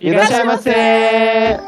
いらっしゃいませ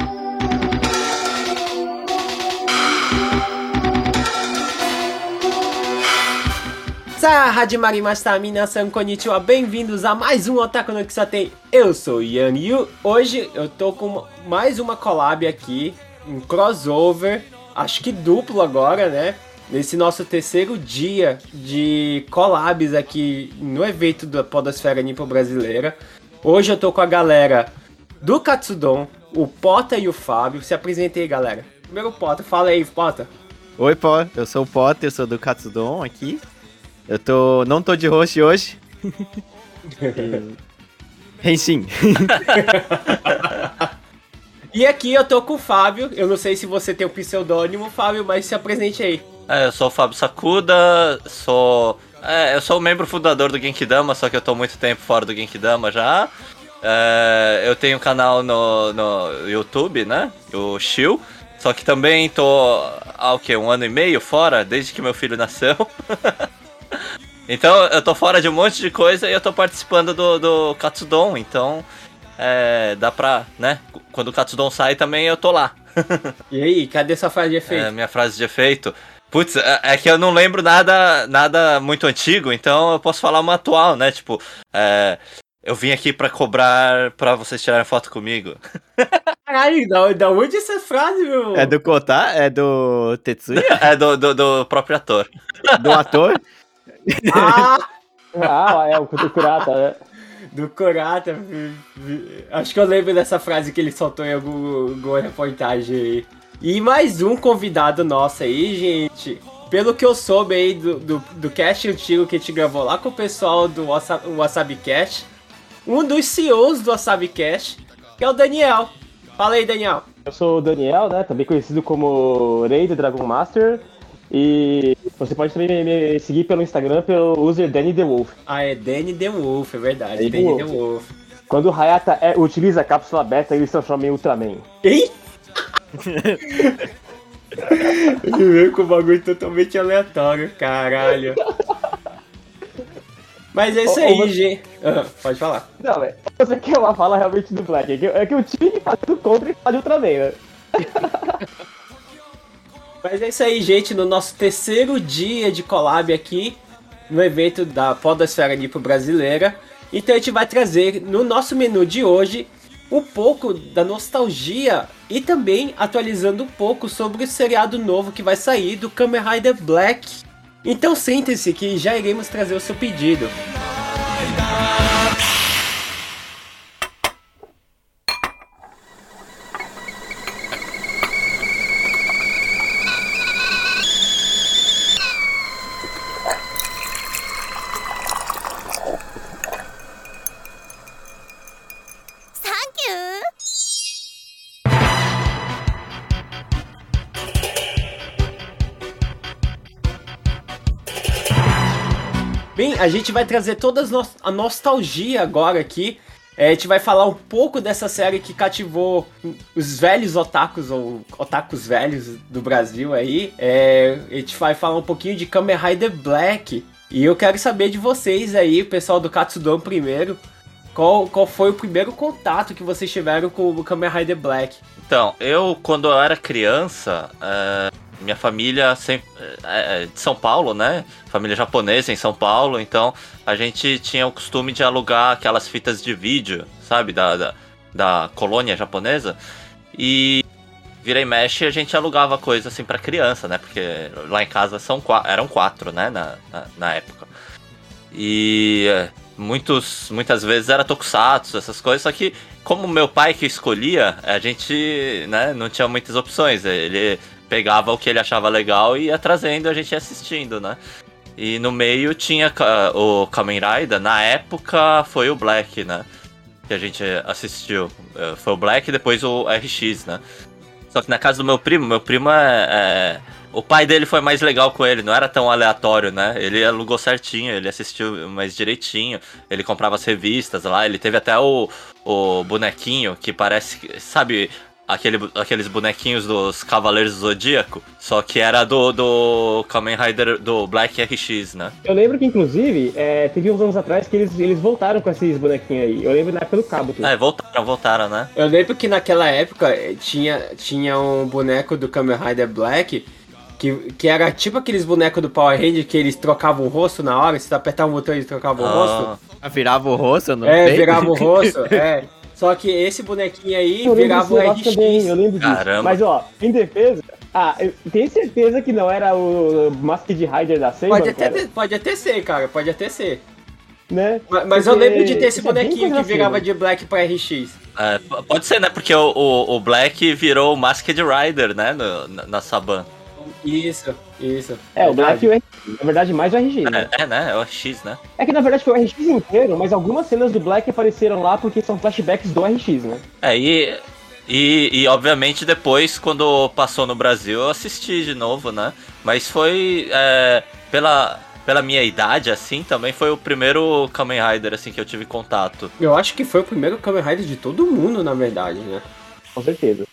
Sa, Hadimarimashita, minasan konnichiwa, bem-vindos a mais um Otaku no Kisatei. Eu sou o Yan Yu. Hoje eu tô com mais uma collab aqui, um crossover, acho que duplo agora, né? Nesse nosso terceiro dia de collabs aqui no evento da Podosfera Nipo Brasileira. Hoje eu tô com a galera do Katsudon, o Pota e o Fábio. Se apresentei, galera. Primeiro o Pota, fala aí, Pota. Oi, Pó, eu sou o Potter, eu sou do Katsudon aqui. Eu tô. não tô de host hoje. Henshin. E aqui eu tô com o Fábio. Eu não sei se você tem o pseudônimo, Fábio, mas se apresente aí. É, eu sou o Fábio Sakuda, sou. É, eu sou o membro fundador do Genkidama, só que eu tô muito tempo fora do Genkidama já. É, eu tenho um canal no, no YouTube, né? O Shield. Só que também tô há o quê? Um ano e meio fora, desde que meu filho nasceu. então eu tô fora de um monte de coisa e eu tô participando do, do Katsudon, então é, dá pra, né? Quando o Katsudon sai também eu tô lá. E aí, cadê sua frase de efeito? É, minha frase de efeito. Putz, é, é que eu não lembro nada, nada muito antigo, então eu posso falar uma atual, né? Tipo, é, eu vim aqui pra cobrar pra vocês tirarem foto comigo. Caralho, da, da onde essa frase, meu? É do Kota? É do Tetsuya? É do, do, do próprio ator. Do ator? Ah, Ah, é o Kurata, né? do Kurata. Acho que eu lembro dessa frase que ele soltou em algum, alguma reportagem aí. E mais um convidado nosso aí, gente. Pelo que eu soube aí do, do, do cast antigo que a gente gravou lá com o pessoal do Wasa- Wasabi Cast, um dos CEOs do Wasabi Cast, que é o Daniel. Fala aí, Daniel. Eu sou o Daniel, né? Também conhecido como Rei do Dragon Master. E você pode também me, seguir pelo Instagram pelo user Danny the Wolf. Ah, é Danny The Wolf, é verdade. Danny Danny The The Wolf. Quando o Hayata é- utiliza a cápsula beta, ele se transforma em Ultraman. Ei! Ele veio com um bagulho totalmente aleatório, caralho. Mas é isso aí, mas- gente. Ah, pode falar. Não, velho. Você quer uma fala realmente do Black? É que, é que eu tive que fazer do contra e fazer Ultraman, né? Mas é isso aí, gente. No nosso terceiro dia de collab aqui, no evento da Podosfera Nipo Brasileira. Então a gente vai trazer no nosso menu de hoje um pouco da nostalgia e também atualizando um pouco sobre o seriado novo que vai sair do Kamen Rider Black. Então sente-se que já iremos trazer o seu pedido. A gente vai trazer toda a nostalgia agora aqui. É, a gente vai falar um pouco dessa série que cativou os velhos otakus, ou otakus velhos do Brasil aí. É, a gente vai falar um pouquinho de Kamen Rider Black. E eu quero saber de vocês aí, pessoal do Katsudon primeiro. Qual, qual foi o primeiro contato que vocês tiveram com o Kamen Rider Black? Então, eu, quando eu era criança, é, minha família sempre, é, é de São Paulo, né? Família japonesa em São Paulo, então a gente tinha o costume de alugar aquelas fitas de vídeo, sabe? Da, da, da colônia japonesa. E vira e mexe a gente alugava coisa assim pra criança, né? Porque lá em casa são eram quatro, né? Na, na, na época. E é, muitos, muitas vezes era tokusatsu, essas coisas, só que como meu pai que escolhia, a gente né, não tinha muitas opções. Ele pegava o que ele achava legal e ia trazendo, a gente ia assistindo, né? E no meio tinha o Kamen Rider, na época foi o Black, né? Que a gente assistiu. Eh, Foi o Black e depois o RX, né? Só que na casa do meu primo, meu primo é, é- O pai dele foi mais legal com ele, não era tão aleatório, né? Ele alugou certinho, ele assistiu mais direitinho, ele comprava as revistas lá, ele teve até o, o bonequinho que parece. Sabe aquele, aqueles bonequinhos dos Cavaleiros do Zodíaco, só que era do, do Kamen Rider do Black RX, né? Eu lembro que, inclusive, é, teve uns anos atrás que eles, eles voltaram com esses bonequinhos aí. Eu lembro na época do cabo. Tudo. É, voltaram, voltaram, né? Eu lembro que naquela época eh, tinha, tinha um boneco do Kamen Rider Black que, que era tipo aqueles bonecos do Power Ranger que eles trocavam o rosto na hora, se apertava o botão eles trocavam o rosto. Ah, Virava o rosto, não É, virava o rosto, é. Só que esse bonequinho aí Eu virava o negócio também, eu RX. lembro disso. Caramba. Mas, ó, em defesa... Ah, eu tenho certeza que não era o Masked Rider da Saban, Pode até, ter- pode até ser, cara, pode até ser. né? Mas, mas eu lembro de ter esse é bonequinho que coisa virava assim, de Black pra RX. é, pode ser, né? Porque o, o, o Black virou o Masked Rider, né? no- na, na Saban. Isso, isso. É, o. Black e o RX. Na verdade, mais o RX, né? É, é, né? É o X, né? É que na verdade foi o RX inteiro, mas algumas cenas do Black apareceram lá porque são flashbacks do RX, né? É, e, e, e obviamente depois, quando passou no Brasil, eu assisti de novo, né? Mas foi é, pela, pela minha idade, assim, também foi o primeiro Kamen Rider, assim, que eu tive contato. Eu acho que foi o primeiro Kamen Rider de todo mundo, na verdade, né? Com certeza.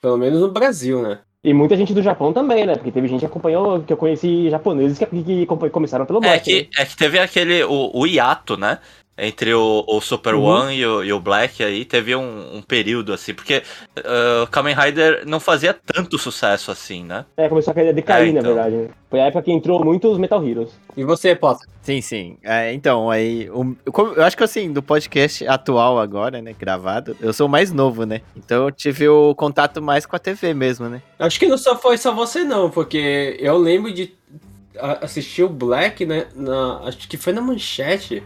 Pelo menos no Brasil, né? E muita gente do Japão também, né? Porque teve gente que acompanhou, que eu conheci japoneses que, que começaram pelo É que, né? é que teve aquele, o, o hiato, né? Entre o, o Super Uhum. One e o, e o Black aí, teve um, um período, assim, porque uh, Kamen Rider não fazia tanto sucesso assim, né? É, começou a decair, É, na então. verdade. né? Foi a época que entrou muitos Metal Heroes. E você, Potter? Sim, sim. É, então, aí. o- eu, acho que assim, do podcast atual agora, né? Gravado, eu sou o mais novo, né? Então eu tive o contato mais com a TV mesmo, né? Acho que não só foi só você, não, porque eu lembro de assistir o Black, né? Na, acho que foi na manchete.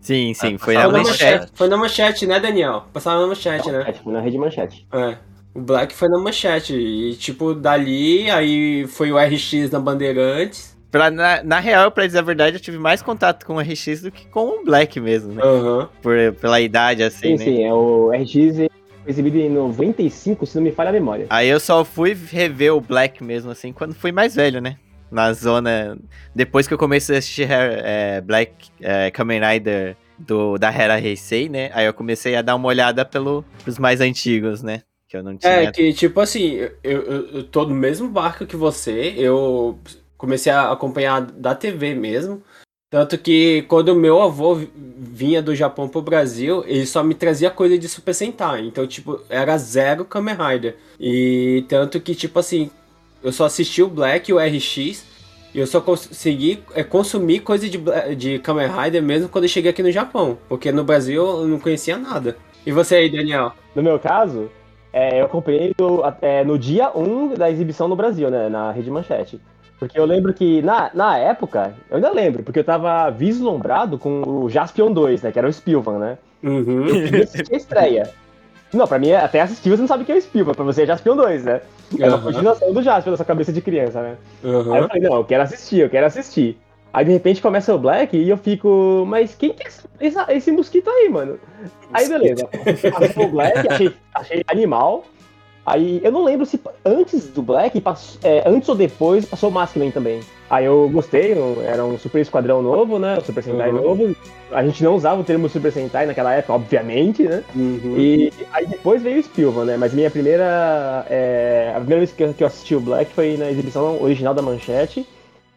Sim, sim. Ah, foi na na manchete. manchete. Foi na manchete, né, Daniel? Passava na manchete, né? É, tipo, na rede manchete. É. O Black foi na manchete. E, tipo, dali, aí foi o RX na Bandeirantes. Pra, na, na real, pra dizer a verdade, eu tive mais contato com o RX do que com o Black mesmo, né? Aham. Por, pela idade, assim, Sim, né? sim, é o RX foi exibido em 95, se não me falha a memória. Aí eu só fui rever o Black mesmo, assim, quando fui mais velho, né? Na zona. Depois que eu comecei a assistir é, Black é, Kamen Rider do, da Hera Heisei, né? Aí eu comecei a dar uma olhada pelo, pros mais antigos, né? Que eu não tinha. É, que tipo assim, eu, eu, eu tô no mesmo barco que você, eu comecei a acompanhar da TV mesmo. Tanto que quando meu avô vi- vinha do Japão pro Brasil, ele só me trazia coisa de Super Sentai. Então, tipo, era zero Kamen Rider. E tanto que, tipo assim, eu só assisti o Black e o RX. E eu só consegui é, consumir coisa de, de Kamen Rider mesmo quando eu cheguei aqui no Japão. Porque no Brasil eu não conhecia nada. E você aí, Daniel? No meu caso, é, eu acompanhei no, é, no dia 1 da exibição no Brasil, né? Na Rede Manchete. Porque eu lembro que, na, na época, eu ainda lembro, porque eu tava vislumbrado com o Jaspion 2, né? Que era o Spilvan, né? Uhum. Eu queria assistir a estreia. Não, pra mim, até assistir você não sabe o que é o Spilvan, pra você é Jaspion 2, né? É uma Aham. continuação do Jaspion, da sua cabeça de criança, né? Aí Uhum. eu falei, não, eu quero assistir, eu quero assistir. Aí de repente começa o Black e eu fico, mas quem que é essa- esse mosquito aí, mano? Aí beleza. Passou o Black, achei, achei animal. Aí eu não lembro se antes do Black, é, antes ou depois, passou o Masculine também. Aí eu gostei, era um super esquadrão novo, né? Um super Sentai Uhum. novo. A gente não usava o termo super Sentai naquela época, obviamente, né? Uhum. E aí depois veio o Spilvan, né? Mas minha primeira. é, a primeira vez que eu assisti o Black foi na exibição original da Manchete.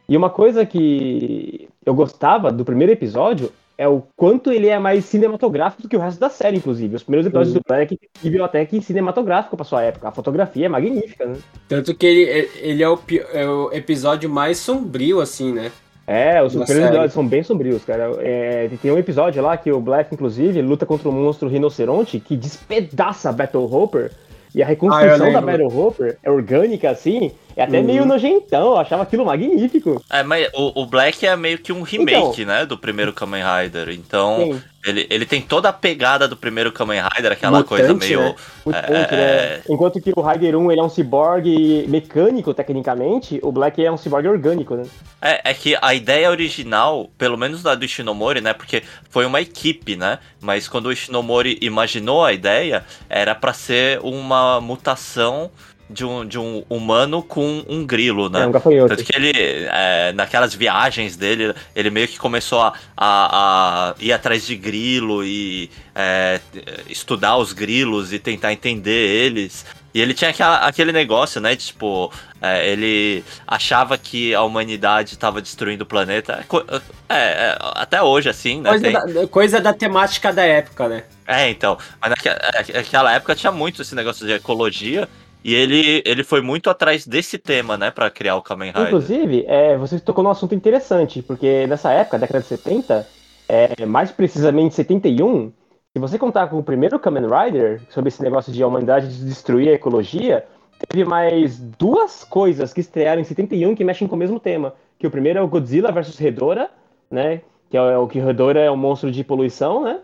E uma coisa que eu gostava do primeiro episódio é o quanto ele é mais cinematográfico do que o resto da série, inclusive. Os primeiros episódios Uhum. do Black até que cinematográfico pra sua época. A fotografia é magnífica, né? Tanto que ele, ele é, o, é o episódio mais sombrio, assim, né? É, os Da primeiros episódios são bem sombrios, cara. É, tem um episódio lá que o Black, inclusive, luta contra um monstro rinoceronte que despedaça a Battle Hopper. E a Ah, reconstrução eu da. Battle Hopper é orgânica, assim. É até Uhum. meio nojentão. Eu achava aquilo magnífico. É, mas o, o Black é meio que um remake, né? Do primeiro Kamen Rider. Então, Sim, ele, ele tem toda a pegada do primeiro Kamen Rider, aquela Mutante, coisa meio. né? É, ponto, né? Enquanto que o Rider 1 ele é um ciborgue mecânico, tecnicamente, o Black é um ciborgue orgânico, né? É, é que a ideia original, pelo menos da do Ishinomori, né? Porque foi uma equipe, né? Mas quando o Ishinomori imaginou a ideia, era pra ser uma mutação de um, de um humano com um grilo, né? É um gafanhoto. Tanto que ele, é, naquelas viagens dele, ele meio que começou a, a- a ir atrás de grilo e é, estudar os grilos e tentar entender eles. E ele tinha aquela- aquele negócio, né? De, tipo, é, ele achava que a humanidade estava destruindo o planeta. É É, é, até hoje, assim, né? Coisa tem- da, coisa da temática da época, né? é, então. Mas naquela, naquela época tinha muito esse negócio de ecologia. E ele, ele foi muito atrás desse tema, né? Pra criar o Kamen Rider. Inclusive, é, você tocou num assunto interessante, porque nessa época, década de 70, é, mais precisamente 71, se você contar com o primeiro Kamen Rider, sobre esse negócio de a humanidade destruir a ecologia, teve mais duas coisas que estrearam em 71 que mexem com o mesmo tema. Que o primeiro é o Godzilla vs Hedora, né? Que é o que o Hedora é um monstro de poluição, né?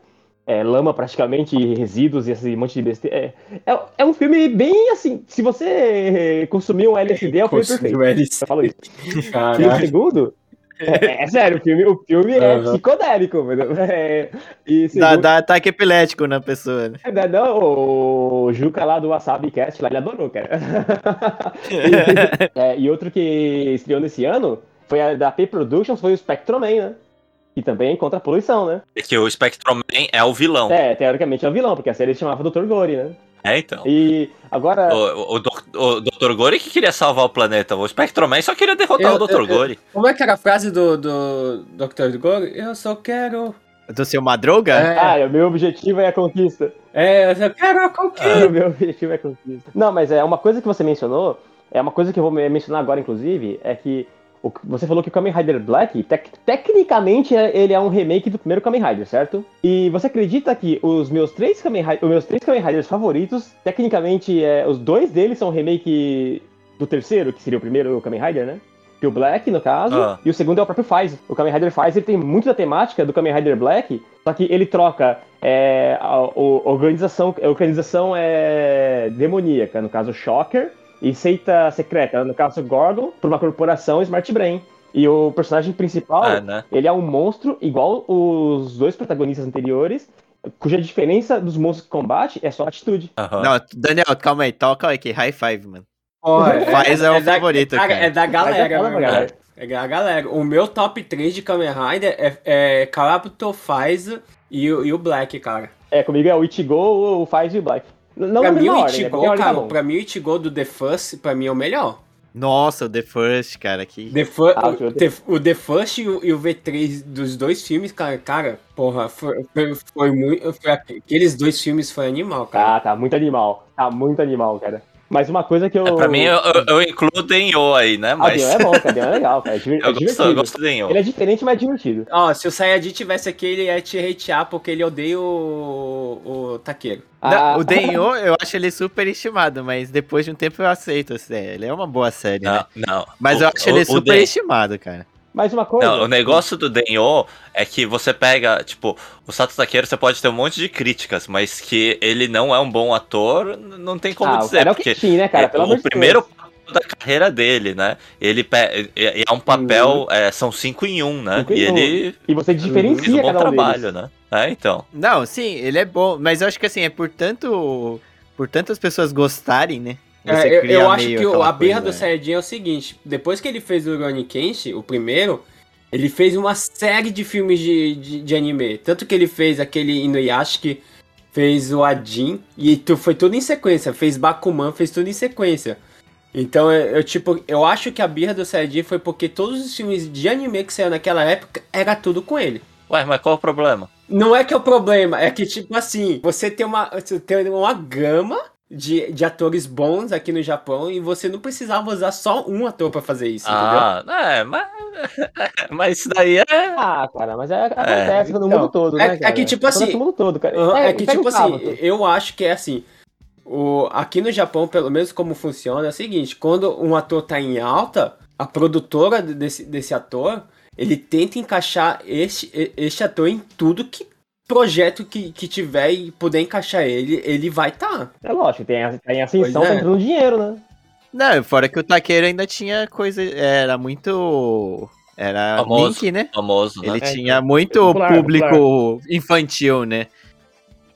É, lama praticamente, resíduos e esse monte de besteira. É, é, é um filme bem assim. Se você consumir um LSD, é o filme perfeito. Eu falo isso. E o segundo. É, é sério, o filme, o filme é Aham. psicodélico. É, e Dá, segundo, dá ataque epilético na pessoa, né? não, não, o Juca lá do Wasabi Cast, lá, ele adorou, cara. e, é, e outro que estreou nesse ano foi a da P Productions, foi o Spectroman, né? Que também é contra a poluição, né? É que o Spectrum Man é o vilão. É, teoricamente é o vilão, porque a série se chamava Dr. Gore, né? É, então. E agora. O, o, Doc- o Dr. Gore que queria salvar o planeta. O Spectrum Man só queria derrotar Eu- o Dr. eu- eu- Gore. Como é que era a frase do, do Dr. Gore? Eu só quero. Do seu Madruga? É, Ah, o meu objetivo é a conquista. é eu só quero a conquista. O meu objetivo é conquista. Não, mas é uma coisa que você mencionou, é uma coisa que eu vou me- mencionar agora, inclusive, é que você falou que o Kamen Rider Black, tec- tecnicamente, é- ele é um remake do primeiro Kamen Rider, certo? E você acredita que os meus três Kamen, os meus três Kamen Riders favoritos, tecnicamente, é, os dois deles são remake do terceiro, que seria o primeiro Kamen Rider, né? Que o Black, no caso, Ah. e o segundo é o próprio Faiz. O Kamen Rider Faiz ele tem muito da temática do Kamen Rider Black, só que ele troca é, a, o- organização, a organização é demoníaca, no caso Shocker, e seita secreta, no caso Gorgon, por uma corporação Smart Brain. E o personagem principal, É, né? ele é um monstro igual os dois protagonistas anteriores, cuja diferença dos monstros que combate é só a atitude. Aham. Não, Daniel, calma aí, toca aqui, high five, mano. Porra, Faz é o da- favorito, cara. É da galera, Fala, meu galera. É da galera. O meu top 3 de Kamen Rider é, é Kabuto, Faiz e, o- e o Black, cara. É, comigo é o Ichigo, o Faiz e o Black. Não pra mim, o né? Ichigo, tá cara, bom. pra mim, o Ichigo do The First, pra mim, é o melhor. Nossa, o The First, cara, que... The Fu- Ah, o, o The, o The First e o, e o V3 dos dois filmes, cara, cara porra, foi, foi, foi muito. foi- aqueles dois filmes foi animal, cara. Tá, tá muito animal. Tá muito animal, cara. Mas uma coisa que eu. É, pra mim, eu, eu, eu incluo o Denyo aí, né? Ah, Mas Denho é bom, cara. Denho é legal, cara. É eu, gosto, divertido. eu gosto do Denyo. Ele é diferente, mas é divertido. Ó, se o Sayajin tivesse aqui, ele ia te hatear porque ele odeia o, o Taqueiro. Não, Ah, o Denyo, eu acho ele super estimado, mas depois de um tempo eu aceito, assim, ele é uma boa série, né? Não, não. Mas O- eu acho o- ele super Den- estimado, cara. Mais uma coisa. Não, o negócio do Denyo é que você pega, tipo, o Sato Takeiro você pode ter um monte de críticas, mas que ele não é um bom ator, não tem como ah, o dizer, cara é o porque né, cara? é Pelo amor o primeiro Deus. da carreira dele, né? Ele pe- é, é um papel, é, são cinco em um, né? Cinco e um. ele E você diferencia um bom cada um trabalho, deles. né? É, então. Não, sim, ele é bom, mas eu acho que assim, é por tanto. Por tantas pessoas gostarem, né? É, eu, eu acho que o- a birra coisa, do Sayajin é o seguinte: depois que ele fez o Ronnie Kenshi, o primeiro, ele fez uma série de filmes de, de, de anime. Tanto que ele fez aquele Inuyashiki, fez o Adin, e tu, foi tudo em sequência. Fez Bakuman, fez tudo em sequência. Então, eu, eu, tipo, eu acho que a birra do Sayajin foi porque todos os filmes de anime que saiu naquela época era tudo com ele. Ué, mas qual o problema? Não é que é o problema, é que, tipo assim, você tem uma, você tem uma gama de, de atores bons aqui no Japão e você não precisava usar só um ator pra fazer isso, entendeu? Ah, é, mas. Mas isso daí é. Ah, cara, mas é, acontece no então, mundo todo, é- né, é cara? que, tipo assim, no mundo todo, cara. Pega- é que, tipo assim, eu acho que é assim. O, aqui no Japão, pelo menos como funciona, é o seguinte: quando um ator tá em alta, a produtora desse, desse ator, ele tenta encaixar este, e- este ator em tudo que projeto que, que tiver e puder encaixar ele, ele vai tá. É lógico, tem, a- tem ascensão, Pois é. tá entrando dinheiro, né? Não, fora que o Takeiro ainda tinha coisa. Era muito. Era Famoso. Link, né? Famoso, né? Ele É, tinha muito popular, público infantil, né?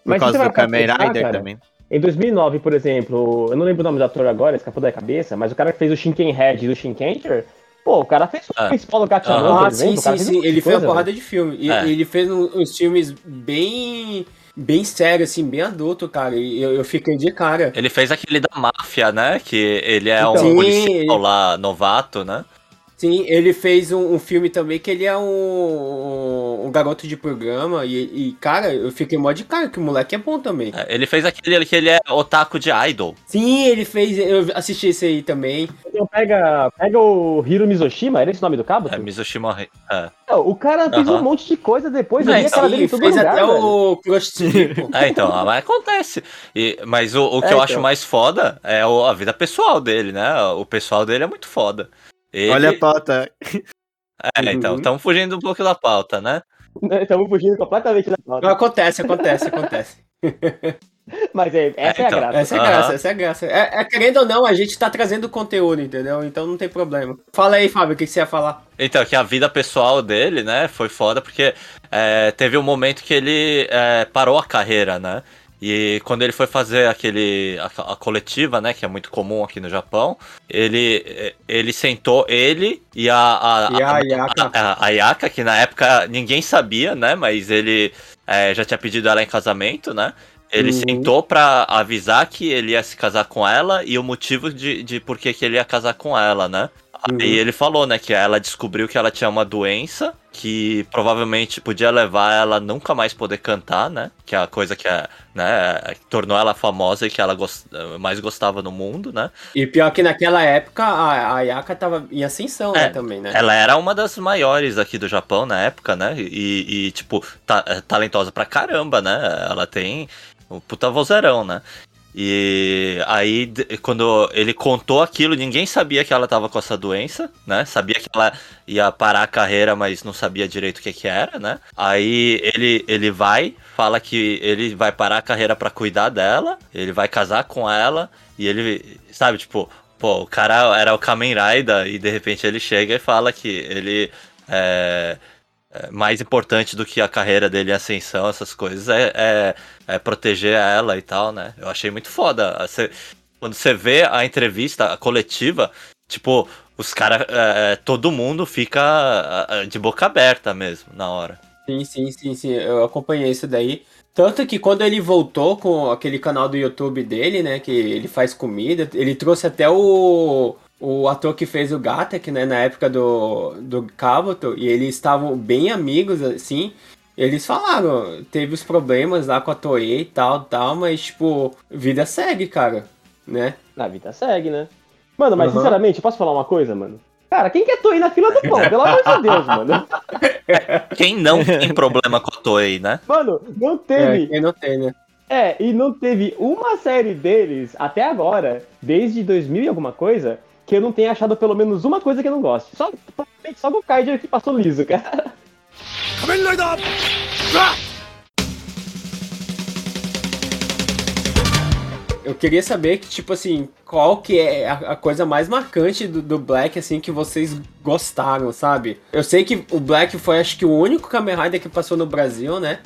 Por Mas causa você vai do Kamen Rider também. Em 2009, por exemplo, eu não lembro o nome do ator agora, escapou da cabeça, mas o cara que fez o Shinkenhead do Shinkencher, pô, o cara fez o principal do Ah, sim, sim, sim. Ele fez uma porrada velho. de filme. E, É. Ele fez uns filmes bem. Bem sério, assim, bem adulto, cara. E eu, eu fiquei de cara. Ele fez aquele da máfia, né? Que ele é Então. um Sim, policial ele- lá, novato, né? Sim, ele fez um, um filme também que ele é um, um garoto de programa. E, e, cara, eu fiquei mó de cara que o moleque é bom também. É, Ele fez aquele que ele é otaku de idol. Sim, ele fez. Eu assisti esse aí também. Então pega, pega o Hiro Mizoshima, era esse o nome do cabo? É, Mizushima. É. Não, o cara fez Aham. um monte de coisa depois, eu É, vi a cara dele todo fez lugar, até velho. o Crush Tipo. É, então, mas acontece. E- mas o, o que É, eu então. acho mais foda é a vida pessoal dele, né? O pessoal dele é muito foda. Ele- Olha a pauta. É, então, Uhum. estamos fugindo um pouco da pauta, né? Estamos fugindo completamente da pauta. Acontece, acontece, acontece. Mas é, essa é, então. a graça. Essa é a graça, essa é a graça. É, é, querendo ou não, a gente tá trazendo conteúdo, entendeu? Então não tem problema. Fala aí, Fábio, o que, que você ia falar? Então, que a vida pessoal dele, né, foi foda porque é, teve um momento que ele é, parou a carreira, né? E quando ele foi fazer aquele a, a coletiva, né, que é muito comum aqui no Japão, ele ele sentou ele e a a, E a Ayaka. a, a Ayaka, que na época ninguém sabia, né, mas ele é, já tinha pedido ela em casamento, né? Ele Uhum. sentou pra avisar que ele ia se casar com ela e o motivo de, de por que que ele ia casar com ela, né? Uhum. Aí ele falou, né, que ela descobriu que ela tinha uma doença que provavelmente podia levar ela a nunca mais poder cantar, né? Que é a coisa que é, né, tornou ela famosa e que ela gos- mais gostava no mundo, né? E pior que naquela época a, a Ayaka tava em ascensão, né, É, também, né? Ela era uma das maiores aqui do Japão na época, né? E, e, tipo, ta- talentosa pra caramba, né? Ela tem um puta vozeirão, né? E aí, quando ele contou aquilo, ninguém sabia que ela tava com essa doença, né? Sabia que ela ia parar a carreira, mas não sabia direito o que que era, né? Aí ele, ele vai, fala que ele vai parar a carreira pra cuidar dela, ele vai casar com ela, e ele, sabe, tipo, pô, o cara era o Kamen Rider, e de repente ele chega e fala que ele é mais importante do que a carreira dele em ascensão, essas coisas, é, é, é proteger ela e tal, né? Eu achei muito foda. Você- quando você vê a entrevista, a coletiva, tipo, os caras, todo mundo fica é, de boca aberta mesmo na hora. Sim, sim, sim, sim. Eu acompanhei isso daí. Tanto que quando ele voltou com aquele canal do YouTube dele, né? Que ele faz comida, ele trouxe até o, o ator que fez o Gatek, né? Na época do, do Kabuto. E eles estavam bem amigos, assim. Eles falaram, teve os problemas lá com a Toei e tal, tal, mas, tipo, vida segue, cara, né? A vida segue, né? Mano, mas Aham. sinceramente, posso falar uma coisa, mano? Cara, quem quer ir na fila do pão? Pelo amor de Deus, mano. Quem não tem problema com a Toei, né? Mano, não É, teve. quem não tem, né? É, e não teve uma série deles até agora, desde 2000 e alguma coisa, que eu não tenha achado pelo menos uma coisa que eu não goste. Só, só o Kaiser que passou liso, cara. Eu queria saber que, tipo assim, qual que é a, coisa mais marcante do, do Black, assim, que vocês gostaram, sabe? Eu sei que o Black foi, acho que, o único Kamen Rider que passou no Brasil, né?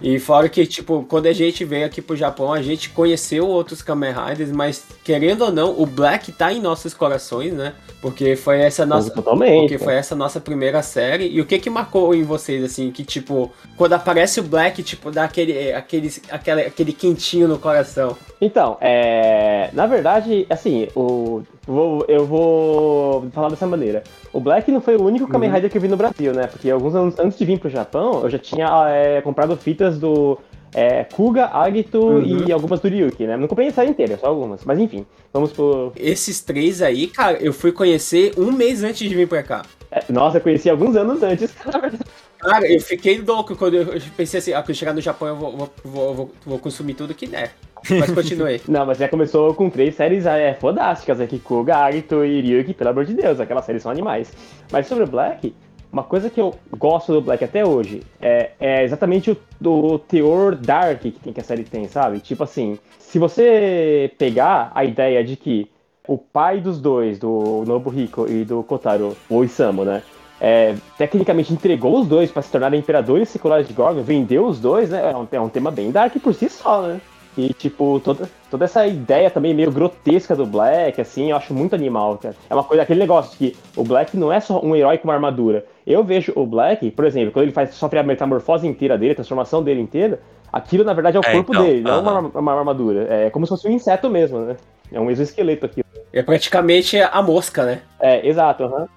E fora que, tipo, quando a gente veio aqui pro Japão, a gente conheceu outros Kamen Riders, mas, querendo ou não, o Black tá em nossos corações, né? Porque foi essa nossa... Totalmente. Porque foi essa nossa primeira série. E o que que marcou em vocês, assim, que, tipo, quando aparece o Black, tipo, dá aquele, aquele, aquele, aquele quentinho no coração? Então, é, na verdade, assim, o, vou- eu vou falar dessa maneira. O Black não foi o único Kamen Uhum. Rider que eu vi no Brasil, né? Porque alguns anos antes de vir pro Japão, eu já tinha é, comprado fitas do é, Kuga, Agito Uhum. e algumas do Ryuki, né? Não comprei a série inteira, só algumas. Mas enfim, vamos pro. Esses três aí, cara, eu fui conhecer um mês antes de vir pra cá. é, nossa, eu conheci alguns anos antes. Cara, eu fiquei louco quando eu pensei assim, ah, quando chegar no Japão eu vou, vou, vou, vou- consumir tudo que der. Mas continuei. Não, mas já começou com três séries é, fodásticas aqui, Kuga, Agito e Ryuki, pelo amor de Deus, aquelas séries são animais. Mas sobre o Black, uma coisa que eu gosto do Black até hoje é, é exatamente o, do teor dark que, tem, que a série tem, sabe? Tipo assim, se você pegar a ideia de que o pai dos dois, do Nobuhiko e do Kotaro, o Isamu, né? É, tecnicamente entregou os dois para se tornarem imperadores seculares de Gorgon, vendeu os dois, né? É um, é um tema bem dark por si só, né? E, tipo, toda, toda essa ideia também meio grotesca do Black, assim, eu acho muito animal, cara. É uma coisa, aquele negócio de que o Black não é só um herói com uma armadura. Eu vejo o Black, por exemplo, quando ele faz sofre a metamorfose inteira dele, a transformação dele inteira, aquilo na verdade é o É, corpo então, dele, não é uma, uma armadura. É como se fosse um inseto mesmo, né? É um exoesqueleto aqui. É praticamente a mosca, né? É, exato, aham.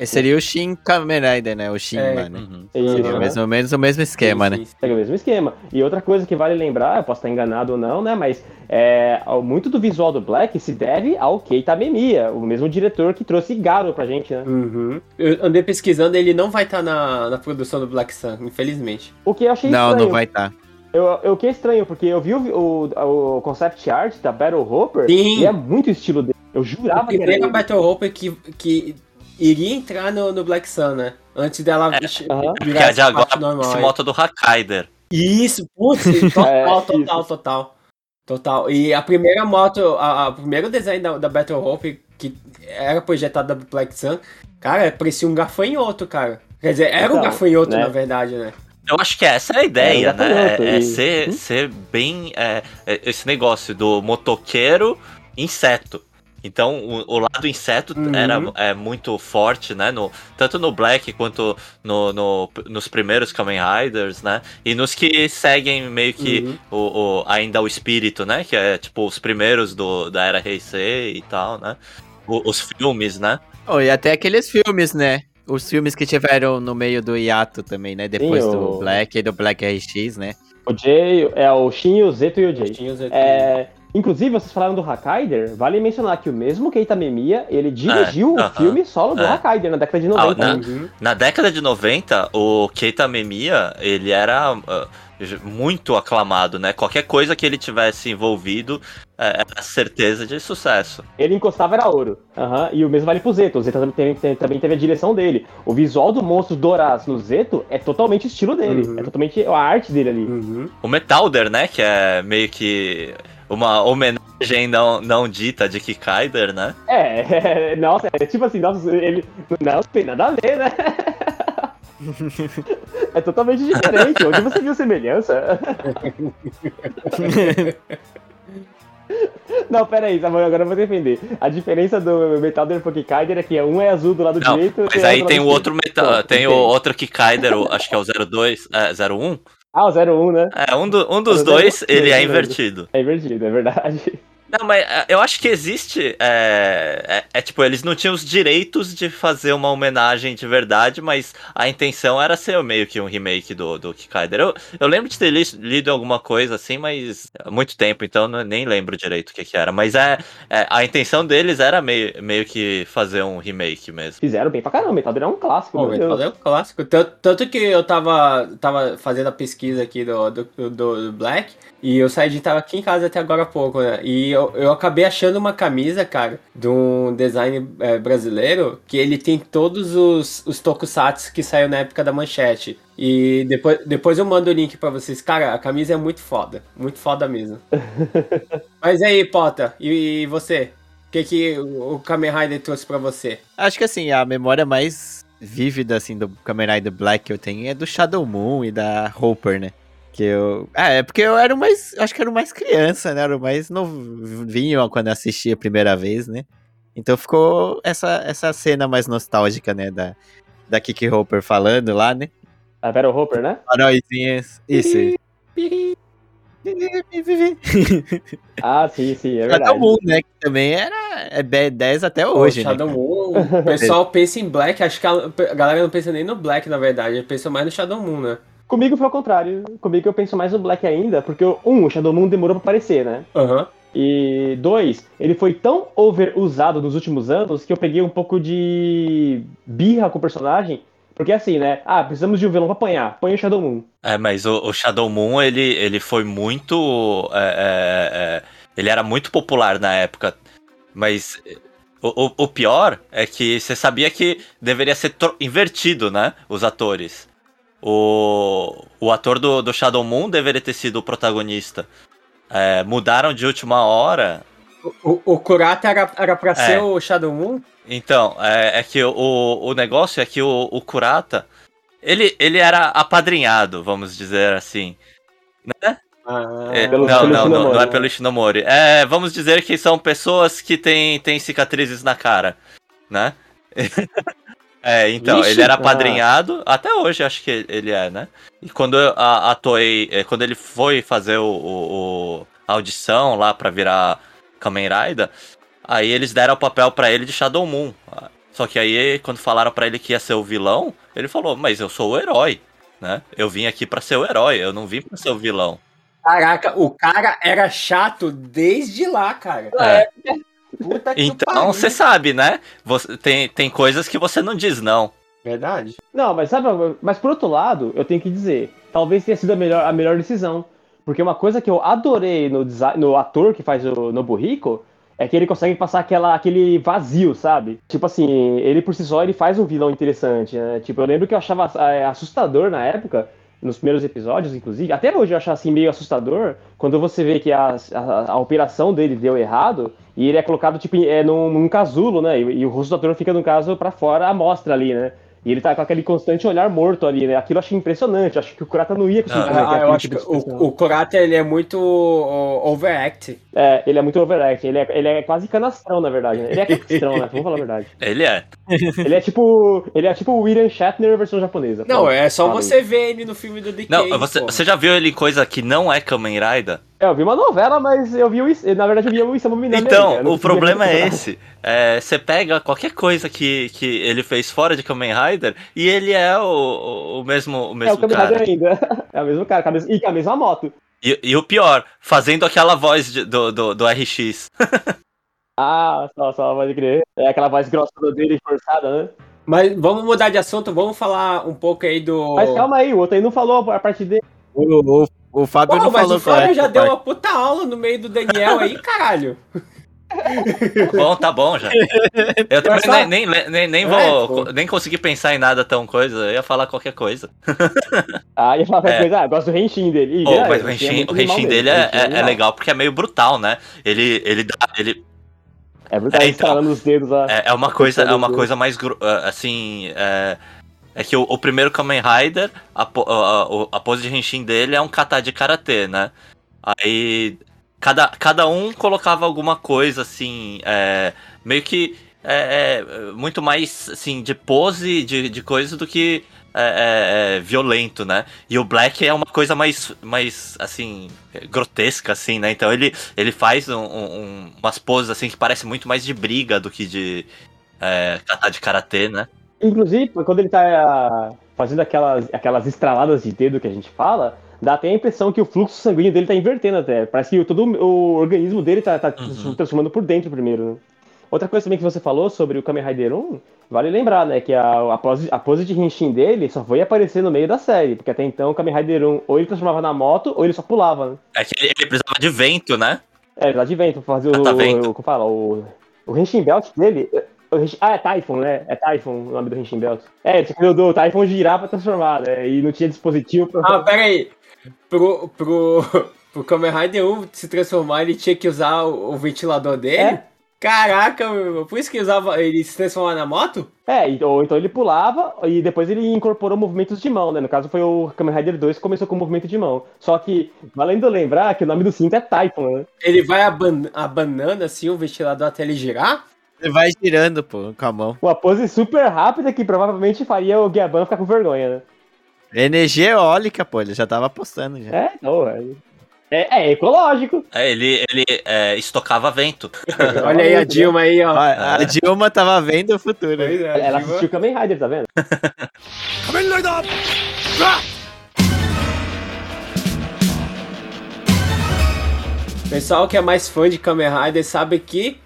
Esse seria o Shin Kamen Rider, né? O Shin É. né? Uhum. Isso, Seria mais ou menos o mesmo esquema, Sim, né? sim, sim. Segue o mesmo esquema. E outra coisa que vale lembrar, eu posso estar enganado ou não, né? Mas é, muito do visual do Black se deve ao Keita Memiya, o mesmo diretor que trouxe Garo pra gente, né? Uhum. Eu andei pesquisando, ele não vai estar na, na produção do Black Sun, infelizmente. O que eu achei Não, estranho. não vai estar. Eu, eu que é estranho, porque eu vi o, o, o concept art da Battle Hopper Sim. e é muito estilo dele. Eu jurava que era ele. Battle Roper que, que iria entrar no, no Black Sun, né? Antes dela É. virar a de agora parte normal. esse é. moto do Hakaider. Isso, putz, total, É, total, total. Total. E a primeira moto, a, a- o primeiro design da, da Battle Hope que era projetada da Black Sun, cara, parecia um gafanhoto, cara. Quer dizer, era um Então, gafanhoto, né? na verdade, né? Eu acho que essa é a ideia, É, né? É, é E- ser, ser bem. é, é esse negócio do motoqueiro inseto. Então, o, o lado inseto Uhum. era é, muito forte, né? No, tanto no Black quanto no, no- nos primeiros Kamen Riders, né? E nos que seguem meio que Uhum. o, o- ainda o espírito, né? Que é tipo os primeiros do, da era Heisei e tal, né? O- os filmes, né? Oh, e até aqueles filmes, né? Os filmes que tiveram no meio do hiato também, né? Depois Sim, do o- Black e do Black RX, né? O Jay, é o Shin, o Zeto e o Jay. Tinha os É, inclusive, vocês falaram do Hakaider, vale mencionar que o mesmo Keita Memiya, ele dirigiu o aham. filme solo do É. Hakaider na década de Ah, 90. né? Uhum. Na década de 90, o Keita Memiya, ele era ah, muito aclamado, né? Qualquer coisa que ele tivesse envolvido é, era certeza de sucesso. Ele encostava era ouro. Aham, E o mesmo vale pro Zeto. O Zeto também também teve a direção dele. O visual do monstro Doraz no Zeto é totalmente o estilo dele. Uhum. É totalmente a arte dele ali. Uhum. O Metalder, né? Que é meio que uma homenagem não, não dita de Kikaider, né? É, nossa, é tipo assim, nossa, ele. Não tem nada a ver, né? É totalmente diferente. Onde você viu semelhança? Não, pera aí, Samuel, agora eu vou defender. A diferença do Metalder pro Kikaider é que um é azul do lado Não, direito mas e aí tem o outro metal, tem o outro Kikaider, acho que é o 02, é 01. Ah, o 01, né? É, um, do- um dos dois, ele é invertido. É invertido, é verdade. Não, mas é, eu acho que existe. É, é- é tipo, eles não tinham os direitos de fazer uma homenagem de verdade, mas a intenção era ser meio que um remake do, do Kikaider. Eu, eu lembro de ter li- lido alguma coisa assim, mas há muito tempo, então não- nem lembro direito o que, que era. Mas é, é, a intenção deles era meio, meio que fazer um remake mesmo. Fizeram bem pra caramba. Metalder é um clássico, Pô, meu Metal Deus. é um clássico. Tanto, tanto que eu tava, tava fazendo a pesquisa aqui do, do, do- do Black e o Said tava aqui em casa até agora há pouco, né? E eu, eu acabei achando uma camisa, cara, de um design é, brasileiro que ele tem todos os, os tokusatsu que saiu na época da manchete. E depois, depois eu mando o link pra vocês. Cara, a camisa é muito foda. Muito foda mesmo. Mas aí, Pota, e, e você? O que, que o o Kamen Rider trouxe pra você? Acho que assim, a memória mais vívida assim do Kamen Rider Black que eu tenho é do Shadow Moon e da Hopper, né? Que eu. Ah, é porque eu era o mais. Acho que era o mais criança, né? Era o mais novinho quando eu assisti a primeira vez, né? Então ficou essa, essa cena mais nostálgica, né? Da, da Kiki Hopper falando lá, né? A Battle Hopper, né? Faróizinhas. Isso. Ah, sim, sim, é Shadow verdade. Moon, né? Que também era. É B10 até hoje, o Shadow né? Moon, o pessoal pensa em Black, acho que a, a galera não pensa nem no Black, na verdade, pensa mais no Shadow Moon, né? Comigo foi ao contrário. Comigo eu penso mais no Black ainda, porque, um, o Shadow Moon demorou pra aparecer, né? Aham. E dois, ele foi tão overusado nos últimos anos que eu peguei um pouco de birra com o personagem. Porque assim, né? Ah, precisamos de um vilão pra apanhar. Põe o Shadow Moon. É, mas o, o Shadow Moon, ele, ele foi muito. é, é, é, ele era muito popular na época. Mas o, o, o pior é que você sabia que deveria ser invertido, né? Os atores. O, o ator do, do Shadow Moon deveria ter sido o protagonista. É, mudaram de última hora. O, o Kurata era, era pra ser É. o Shadow Moon? Então, é, é que o, o negócio é que o, o Kurata. Ele, ele era apadrinhado, vamos dizer assim. Né? Ah, É, pelo- não, pelo não, não, Ishinomori, não é pelo Ishinomori. É, vamos dizer que são pessoas que têm, têm cicatrizes na cara, né? é, então, Vixe, ele era ah. padrinhado, até hoje acho que ele é, né? E quando a, a Toei, eh, quando ele foi fazer o, o- o- a audição lá pra virar Kamen Rider, aí eles deram o papel pra ele de Shadow Moon. Só que aí, quando falaram pra ele que ia ser o vilão, ele falou, mas eu sou o herói, né? Eu vim aqui pra ser o herói, eu não vim pra ser o vilão. Caraca, o cara era chato desde lá, cara. É. Puta que Então você sabe, né? Você, tem, tem coisas que você não diz não. Verdade. Não, mas sabe, mas por outro lado, eu tenho que dizer, talvez tenha sido a melhor, a melhor decisão. Porque uma coisa que eu adorei no, design, no ator que faz o Nobuhiko é que ele consegue passar aquela, aquele vazio, sabe? Tipo assim, ele por si só ele faz um vilão interessante, né? Tipo, eu lembro que eu achava é, assustador na época, nos primeiros episódios, inclusive, até hoje eu acho assim meio assustador, quando você vê que a, a, a operação dele deu errado e ele é colocado tipo é, num, num casulo, né? E, e o rosto do ator fica, no caso, pra fora, a mostra ali, né? E ele tá com aquele constante olhar morto ali, né? Aquilo eu achei impressionante. Acho que o Kurata não ia conseguir Ah, Ah, eu aquele acho tipo que o, o Kurata ele é muito overact. É, ele é muito overact. Ele é, ele é quase canastrão, na verdade. Né? Ele é canastrão, né? Vamos falar a verdade. Ele é. Ele é tipo. Ele é tipo o William Shatner versão japonesa. Não, Pronto, é só fala aí. você ver ele no filme do DK. Não, você, você já viu ele em coisa que não é Kamen Rider? É, eu vi uma novela, mas eu vi o. Is- Na verdade, eu vi o Isamu Minami. Então, o problema é ver. esse. É, Você pega qualquer coisa que, que ele fez fora de Kamen Rider e ele é o, o- o mesmo, o É o mesmo Kamen cara. Rider ainda. É o mesmo cara, com e com a mesma moto. E, e o pior, fazendo aquela voz de- do, do, do RX. Ah, só, só pode crer. É aquela voz grossa dele forçada, né? Mas vamos mudar de assunto, vamos falar um pouco aí do. Mas calma aí, o outro aí não falou a parte dele. O, o, o Fábio Pô, não mas falou o Fábio é já deu uma puta aula no meio do Daniel aí, caralho. Bom, tá bom já. Eu também só- nem, nem, nem, nem É, vou pô. nem conseguir pensar em nada tão coisa. Eu ia falar qualquer coisa. Ah, ia falar qualquer É. coisa. Ah, gosto do Renshin dele. Ih, Pô, é, mas o Renshin é o animal dele é, Renshin é- é legal porque é meio brutal, né? Ele, ele dá. Ele, É verdade, É, então. os dedos lá. É, é uma coisa, é uma coisa mais ah, assim, é, é que o, o primeiro Kamen Rider, a, a, a- pose de Henshin dele é um kata de karatê, né? Aí cada, cada um colocava alguma coisa assim, é, meio que é, é, muito mais assim de pose de, de coisa do que é, é, é, violento, né? E o Black é uma coisa mais, mais assim, grotesca, assim, né? Então ele, ele faz um- um- umas poses assim que parece muito mais de briga do que de é, de karatê, né? Inclusive, quando ele tá ah, fazendo aquelas, aquelas estraladas de dedo que a gente fala, dá até a impressão que o fluxo sanguíneo dele tá invertendo até. Parece que todo o organismo dele tá, tá Uhum. se transformando por dentro primeiro. né? Outra coisa também que você falou sobre o Kamen Rider 1, vale lembrar, né, que a, a, pose, a pose de Henshin dele só foi aparecer no meio da série, porque até então o Kamen Rider 1 ou ele transformava na moto ou ele só pulava, né? É que ele, ele precisava de vento, né? É, lá de vento, pra fazer o, Catavento. o, como fala, o, o Henshin Belt dele. Ah, é Typhon, né? É Typhon o nome do Henshin Belt. É, ele tinha que do Typhon girar pra transformar, né? E não tinha dispositivo pra. Ah, pera aí. Pro, pro, pro Kamen Rider 1 se transformar, ele tinha que usar o, o ventilador dele? É? Caraca, meu, por isso que usava ele se transformar na moto? É, e- ou então ele pulava e depois ele incorporou movimentos de mão, né? No caso foi o Kamen Rider 2 que começou com movimento de mão. Só que, valendo lembrar que o nome do cinto é Typhon, né? Ele vai aban abanando assim o ventilador até ele girar? Ele vai girando, pô, com a mão. Uma pose super rápida que provavelmente faria o Guiaban ficar com vergonha, né? Energia eólica, pô, ele já tava apostando já. É, não, é. É, é ecológico. É, ele ele é, estocava vento. Olha aí a Dilma aí, ó. A, a Dilma tava vendo o futuro. Pois é, Ela Dilma- assistiu Kamen Rider, tá vendo? Pessoal que é mais fã de Kamen Rider sabe que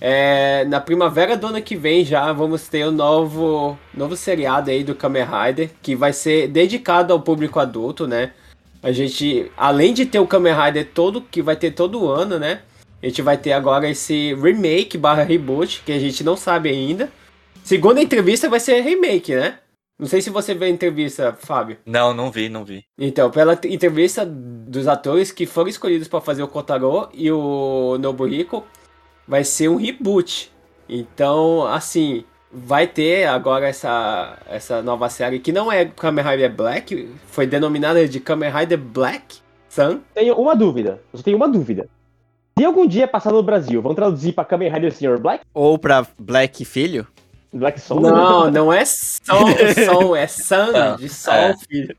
é, na primavera do ano que vem já vamos ter o novo, novo seriado aí do Kamen Rider, que vai ser dedicado ao público adulto, né? A gente, além de ter o Kamen Rider todo, que vai ter todo ano, né? A gente vai ter agora esse remake barra reboot, que a gente não sabe ainda. Segunda entrevista vai ser remake, né? Não sei se você viu a entrevista, Fábio. Não, não vi, não vi. Então, pela entrevista dos atores que foram escolhidos para fazer o Kotaro e o Nobuhiko, vai ser um reboot. Então, assim, vai ter agora essa, essa nova série que não é Kamen Rider Black, foi denominada de Kamen Rider Black, Sun? Tenho uma dúvida. Eu só tenho uma dúvida. Se algum dia passar no Brasil, vão traduzir pra Kamen Rider Sr. Black? Ou pra Black Filho? Black Soul? Não, não é Sol, Sol é Sun, de Sol, é. filho.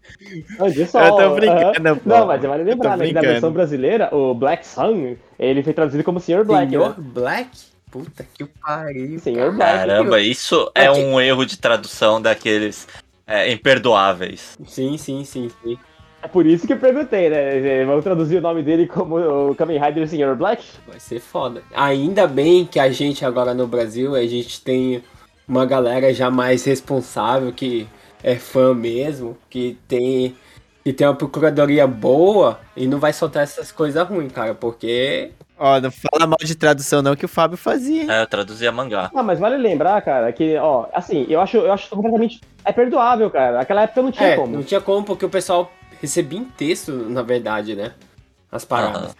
Não, de sol, Eu tô brincando, pô. Não, mas vale lembrar, né, que na versão brasileira, o Black Sun, ele foi traduzido como Sr. Black. Senhor né? Black? Puta que pariu. Sr. Black. Caramba, isso é um erro de tradução daqueles é, imperdoáveis. Sim, sim, sim, sim. É por isso que eu perguntei, né? Vão traduzir o nome dele como o Kamen Rider Sr. Black? Vai ser foda. Ainda bem que a gente agora no Brasil, a gente tem uma galera já mais responsável, que é fã mesmo, que tem, que tem uma procuradoria boa e não vai soltar essas coisas ruins, cara, porque Ó, não fala mal de tradução não que o Fábio fazia, hein? É, eu traduzia mangá. Ah, mas vale lembrar, cara, que, ó, assim, eu acho, eu acho completamente. É perdoável, cara. Naquela época não tinha é, como. não tinha como, porque o pessoal recebia em texto, na verdade, né? As paradas.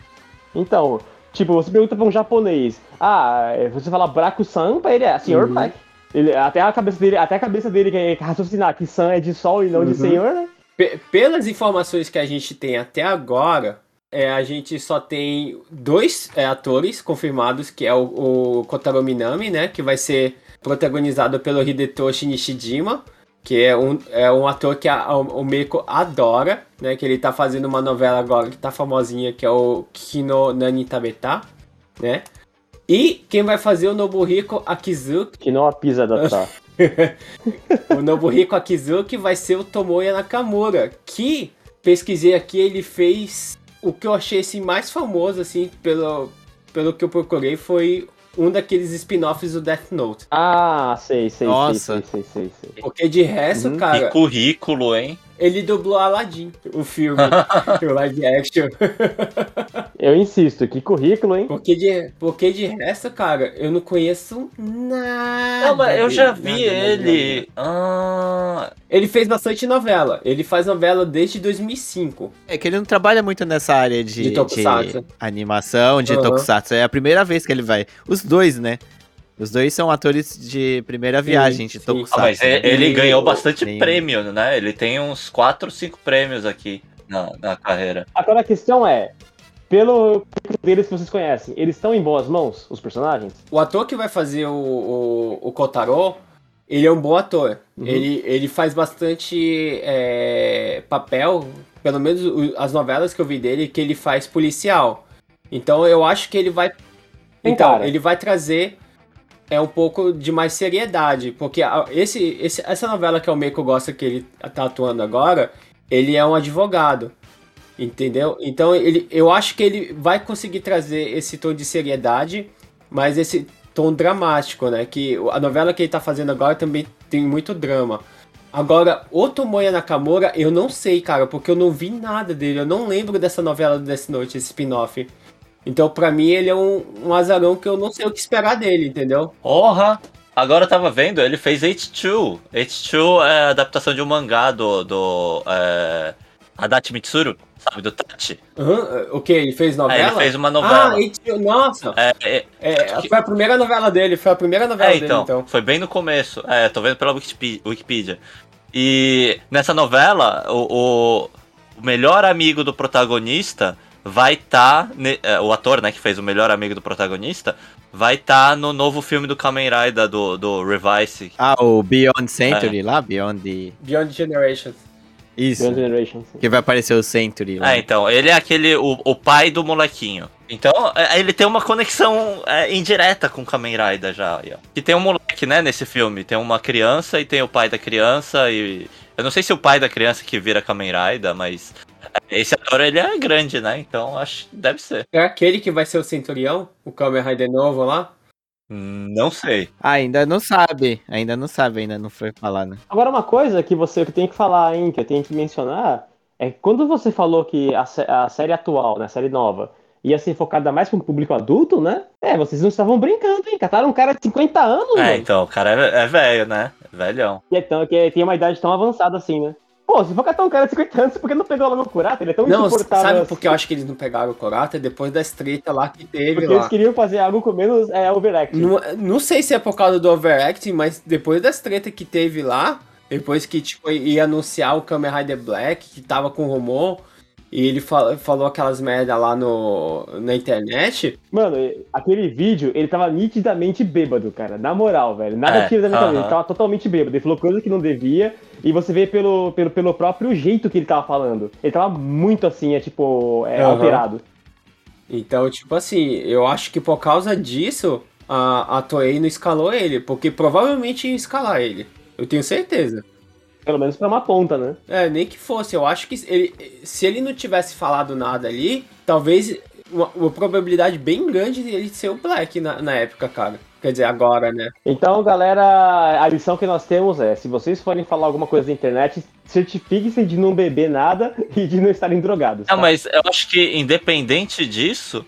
Então, tipo, você pergunta pra um japonês, ah, você fala Braku-san, pra ele é Sr. Uhum. Black. Ele, até a cabeça dele, até a cabeça dele quer raciocinar que San é de sol e não de Uhum. senhor, né? Pe- pelas informações que a gente tem até agora, é, a gente só tem dois é, atores confirmados, que é o, o Kotaro Minami, né? Que vai ser protagonizado pelo Hidetoshi Nishijima, que é um, é um ator que a, o, o Meiko adora, né? Que ele tá fazendo uma novela agora que tá famosinha, que é o Kino Nani Tabeta, né? E quem vai fazer o Nobuhiko Akizuki Que não a pisa da tá. o Nobuhiko Akizuki vai ser o Tomoya Nakamura, que pesquisei aqui, ele fez o que eu achei assim, mais famoso assim, pelo, pelo que eu procurei foi um daqueles spin-offs do Death Note. Ah, sei, sei, Nossa. sei, sei, sei, sei. Porque de resto, Uhum. Que cara, currículo, hein? Ele dublou Aladdin, o filme, o live action. Eu insisto, que currículo, hein? Porque de, porque de resto, cara, eu não conheço nada. Não, mas eu dele, já vi nada, nada, nada. ele. Ah, Ele fez bastante novela. Ele faz novela desde 2005. É que ele não trabalha muito nessa área de, De de animação, de Aham. tokusatsu. É a primeira vez que ele vai. Os dois, né? Os dois são atores de primeira viagem de sim. ah, tokusatsu. mas né? ele, ele E ganhou bastante prêmio, né? Ele tem uns 4, 5 prêmios aqui na, na carreira. Agora a questão é, pelo deles que vocês conhecem, eles estão em boas mãos, os personagens? O ator que vai fazer o, o, o Kotaro, ele é um bom ator. Uhum. Ele, ele faz bastante é, papel, pelo menos as novelas que eu vi dele, que ele faz policial. Então eu acho que ele vai. Então, ele vai trazer é um pouco de mais seriedade. Porque esse, esse- essa novela que o Meiko gosta que ele tá atuando agora, ele é um advogado. Entendeu? Então ele, eu acho que ele vai conseguir trazer esse tom de seriedade, mas esse tom dramático, né? Que a novela que ele tá fazendo agora também tem muito drama. Agora, o Tomoya Nakamura, eu não sei, cara, porque eu não vi nada dele. Eu não lembro dessa novela do Death Note, esse spin-off. Então, pra mim, ele é um, um azarão que eu não sei o que esperar dele, entendeu? Porra! Agora eu tava vendo, ele fez H2. H2 é a adaptação de um mangá do. do é, Adachi Mitsuru, sabe? Do Tachi. Hã? o que? Ele fez novela? É, ele fez uma novela. Ah, ele- nossa! É, é, É, foi a primeira novela dele, foi a primeira novela É, dele, então, então. foi bem no começo. É, tô vendo pela Wikipedia. E nessa novela, o, o melhor amigo do protagonista vai estar. o ator, né, que fez o melhor amigo do protagonista, vai estar no novo filme do Kamen Rider do, do Revice. Ah, o Beyond É. Century lá, Beyond the... Beyond Generations. Isso, Beyond Generation. sim. que vai aparecer o Century lá. É, então, ele é aquele. O, o pai do molequinho. Então, é, ele tem uma conexão é, indireta com o Kamen Rider já. aí, ó. Que tem um moleque, né, nesse filme. Tem uma criança e tem o pai da criança e. Eu não sei se o pai da criança que vira Kamen Rider, mas. É, Esse ator, ele é grande, né? Então, acho que deve ser. É aquele que vai ser o Centurião? O Kamen Rider novo lá? Não sei. Ah, ainda não sabe, ainda não sabe, ainda não foi falado. Agora, uma coisa que você que tem que falar, hein, que eu tenho que mencionar, é que quando você falou que a, a série atual, né, a série nova, ia ser focada mais para o público adulto, né? É, vocês não estavam brincando, hein? Cataram um cara de 50 anos, É, mano. então, o cara é, é velho, né? Velhão. Que, é tão, que tem uma idade tão avançada assim, né? Pô, se for catar um cara de 50 anos, por que não pegou logo o Kurata? Ele é tão Não, insuportável. sabe assim. por que eu acho que eles não pegaram o Kurata? Depois das treta lá que teve Porque lá. eles queriam fazer algo com menos é, overacting. Não, não sei se é por causa do overacting, mas depois das treta que teve lá, depois que tipo, ia anunciar o Kamen Rider Black, que tava com rumor, e ele fal- falou aquelas merda lá no, na internet. Mano, aquele vídeo, ele tava nitidamente bêbado, cara. Na moral, velho. Nada É, tira da minha aham. cabeça. Ele tava totalmente bêbado. Ele falou coisa que não devia. E você vê pelo, pelo, pelo próprio jeito que ele tava falando. Ele tava muito assim, é tipo, é, Aham. alterado. Então, tipo assim, eu acho que por causa disso, a, a Toei não escalou ele, porque provavelmente ia escalar ele. Eu tenho certeza. Pelo menos pra uma ponta, né? É, nem que fosse. Eu acho que ele, se ele não tivesse falado nada ali, talvez uma, uma probabilidade bem grande dele ser o Black na, na época, cara. Quer dizer, agora, né? Então, galera, a lição que nós temos é: se vocês forem falar alguma coisa na internet, certifiquem-se de não beber nada e de não estarem drogados. Não, tá? mas eu acho que independente disso,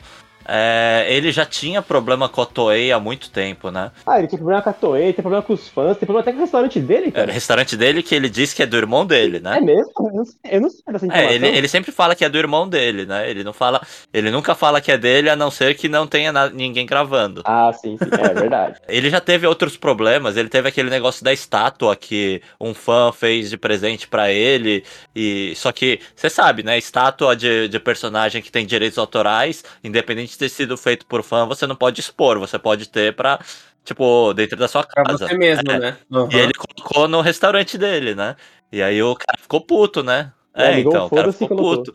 é, ele já tinha problema com a Toei há muito tempo, né? Ah, ele tinha problema com a Toei, tem problema com os fãs, tem problema até com o restaurante dele, É, o cara. restaurante dele que ele disse que é do irmão dele, né? É mesmo? Eu não sei, eu não sei dessa informação. É, ele, ele sempre fala que é do irmão dele, né? Ele não fala, ele nunca fala que é dele, a não ser que não tenha na- ninguém gravando. Ah, sim, sim, é verdade. Ele já teve outros problemas, ele teve aquele negócio da estátua que um fã fez de presente pra ele, e só que, você sabe, né, estátua de, de personagem que tem direitos autorais, independente de ter sido feito por fã, você não pode expor, você pode ter pra, tipo, dentro da sua Pra casa. você mesmo, É. né? Uhum. E ele colocou no restaurante dele, né? E aí o cara ficou puto, né? É, É, então, o o cara ficou puto.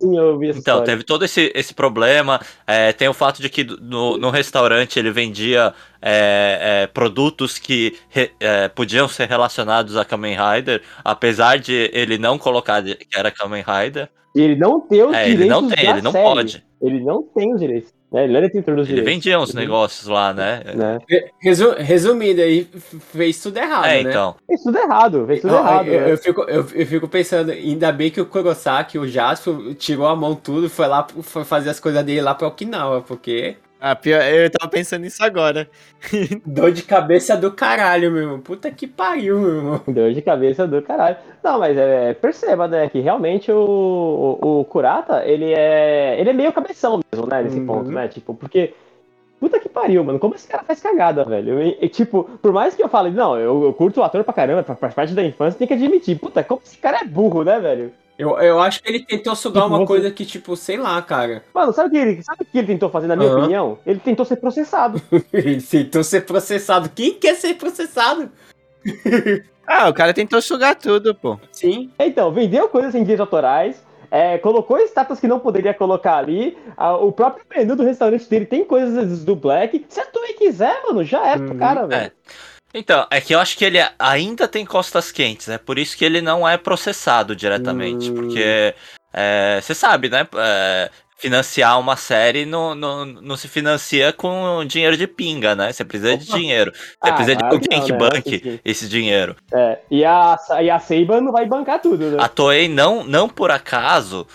Sim, eu vi essa Então, história. teve todo esse, esse problema. É, tem o fato de que no, no restaurante ele vendia é, é, produtos que re- é, podiam ser relacionados a Kamen Rider, apesar de ele não colocar que era Kamen Rider. E ele não tem os É, direitos ele não tem, ele não série. pode. Ele não tem os direitos. Né? Ele não é detentor dos Ele direitos. vendia uns Uhum. negócios lá, né? Né? Resu- resumindo, aí fez tudo errado, É, né? então. Fez tudo errado, fez tudo Eu, errado. eu, né? eu fico, eu, eu fico pensando, ainda bem que o Kurosaki, o Jasper, tirou a mão tudo e foi lá foi fazer as coisas dele lá pra Okinawa, porque Ah, pior, eu tava pensando nisso agora. dor de cabeça do caralho, meu irmão. Puta que pariu, meu irmão. Dor de cabeça do caralho. Não, mas é, perceba, né, que realmente o, o, o Kurata, ele é. Ele é meio cabeção mesmo, né, nesse Uhum. ponto, né? Tipo, porque. Puta que pariu, mano. Como esse cara faz cagada, velho? E, e, tipo, por mais que eu fale, não, eu, eu curto o ator pra caramba, fa- faz parte da infância, tem que admitir. Puta, como esse cara é burro, né, velho? Eu, eu acho que ele tentou sugar uma Nossa. coisa que, tipo, sei lá, cara. Mano, sabe o que ele, sabe o que ele tentou fazer, na minha Aham. opinião? Ele tentou ser processado. Ele tentou ser processado. Quem quer ser processado? Ah, o cara tentou sugar tudo, pô. Sim. Então, vendeu coisas sem direitos autorais, é, colocou estátuas que não poderia colocar ali. a- o próprio menu do restaurante dele tem coisas do Black. Se a Toei quiser, mano, já era pro Uhum, cara, velho. Então, é que eu acho que ele ainda tem costas quentes, é por isso que ele não é processado diretamente, Hum. porque é, você sabe, né? é, financiar uma série não, não, não se financia com dinheiro de pinga, né? Você precisa de dinheiro. Você Ah, precisa de claro alguém que né? banque esse dinheiro. É, e, a, e a Seiba não vai bancar tudo, né? A Toei não, não por acaso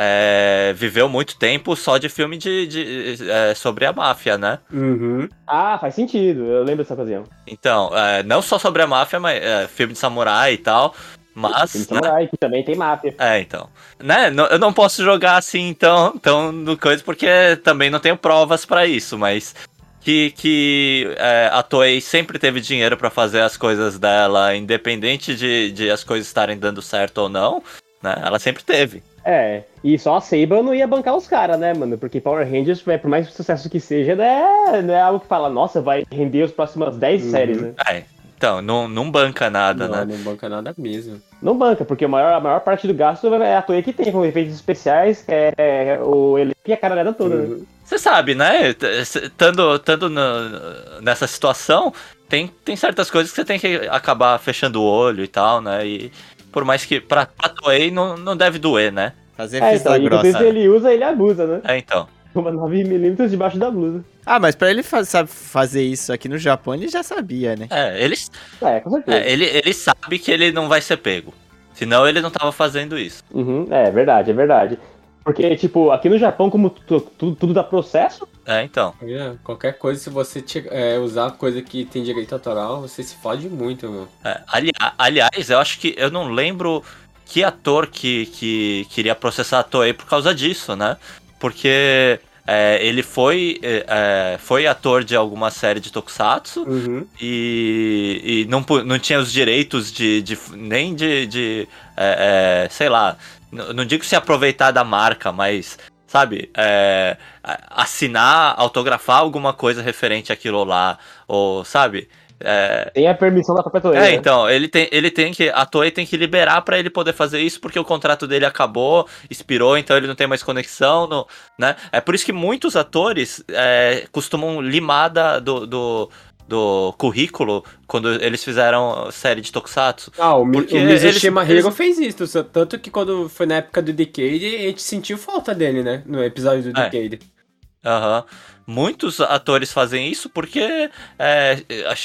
é, viveu muito tempo só de filme de, de, é, sobre a máfia, né? Uhum. Ah, faz sentido, eu lembro dessa ocasião. Então, é, não só sobre a máfia, mas é, filme de samurai e tal. Filme Mas, de né? Samurai, que também tem máfia. É, então. Né? não- Eu não posso jogar assim tão, tão no coisa, porque também não tenho provas pra isso, mas. Que, que é, a Toei sempre teve dinheiro pra fazer as coisas dela, independente de, de as coisas estarem dando certo ou não, né? Ela sempre teve. É, e só a Seiba não ia bancar os caras, né, mano? Porque Power Rangers, é, por mais sucesso que seja, não é, não é algo que fala, nossa, vai render as próximas 10 Uhum. séries, né? É, então, não, não banca nada, não, né? não banca nada mesmo. Não banca, porque a maior, a maior parte do gasto é a Toei que tem, com efeitos especiais, é, é o elenco e a caralhada toda, né? Uhum. Você sabe, né? T- Estando, estando no- nessa situação, tem, tem certas coisas que você tem que acabar fechando o olho e tal, né? E por mais que pra, pra Toei não, não deve doer, né? Fazer É, então, grossa. isso ele usa, ele abusa, né? É, então. Uma 9mm debaixo da blusa. Ah, mas pra ele fa sabe, fazer isso aqui no Japão, ele já sabia, né? É, ele, É, com certeza. é, ele, ele sabe que ele não vai ser pego. Senão ele não tava fazendo isso. Uhum, é verdade, é verdade. Porque, tipo, aqui no Japão, como tu- tu- tudo dá processo, É, então. É, qualquer coisa, se você te- é, usar coisa que tem direito autoral, você se fode muito, meu. É, ali- aliás, eu acho que eu não lembro que ator que, que queria processar a Toei por causa disso, né? Porque é, ele foi, é, é, foi ator de alguma série de Tokusatsu Uhum. e, e não, não tinha os direitos de, de- nem de, de, é, é, sei lá, não digo se aproveitar da marca, mas sabe, é, assinar, autografar alguma coisa referente àquilo lá, ou sabe, é, Tem a permissão da própria Toei. é, né? então, ele tem, ele tem que. A Toei tem que liberar pra ele poder fazer isso, porque o contrato dele acabou, expirou, então ele não tem mais conexão, no, né? É por isso que muitos atores é, costumam limar da- do, do, do currículo quando eles fizeram série de Tokusatsu. Ah, o, Porque o Mizushima eles- fez isso, tanto que quando foi na época do Decade, a gente sentiu falta dele, né? No episódio do É. Decade. Aham. Muitos atores fazem isso porque é,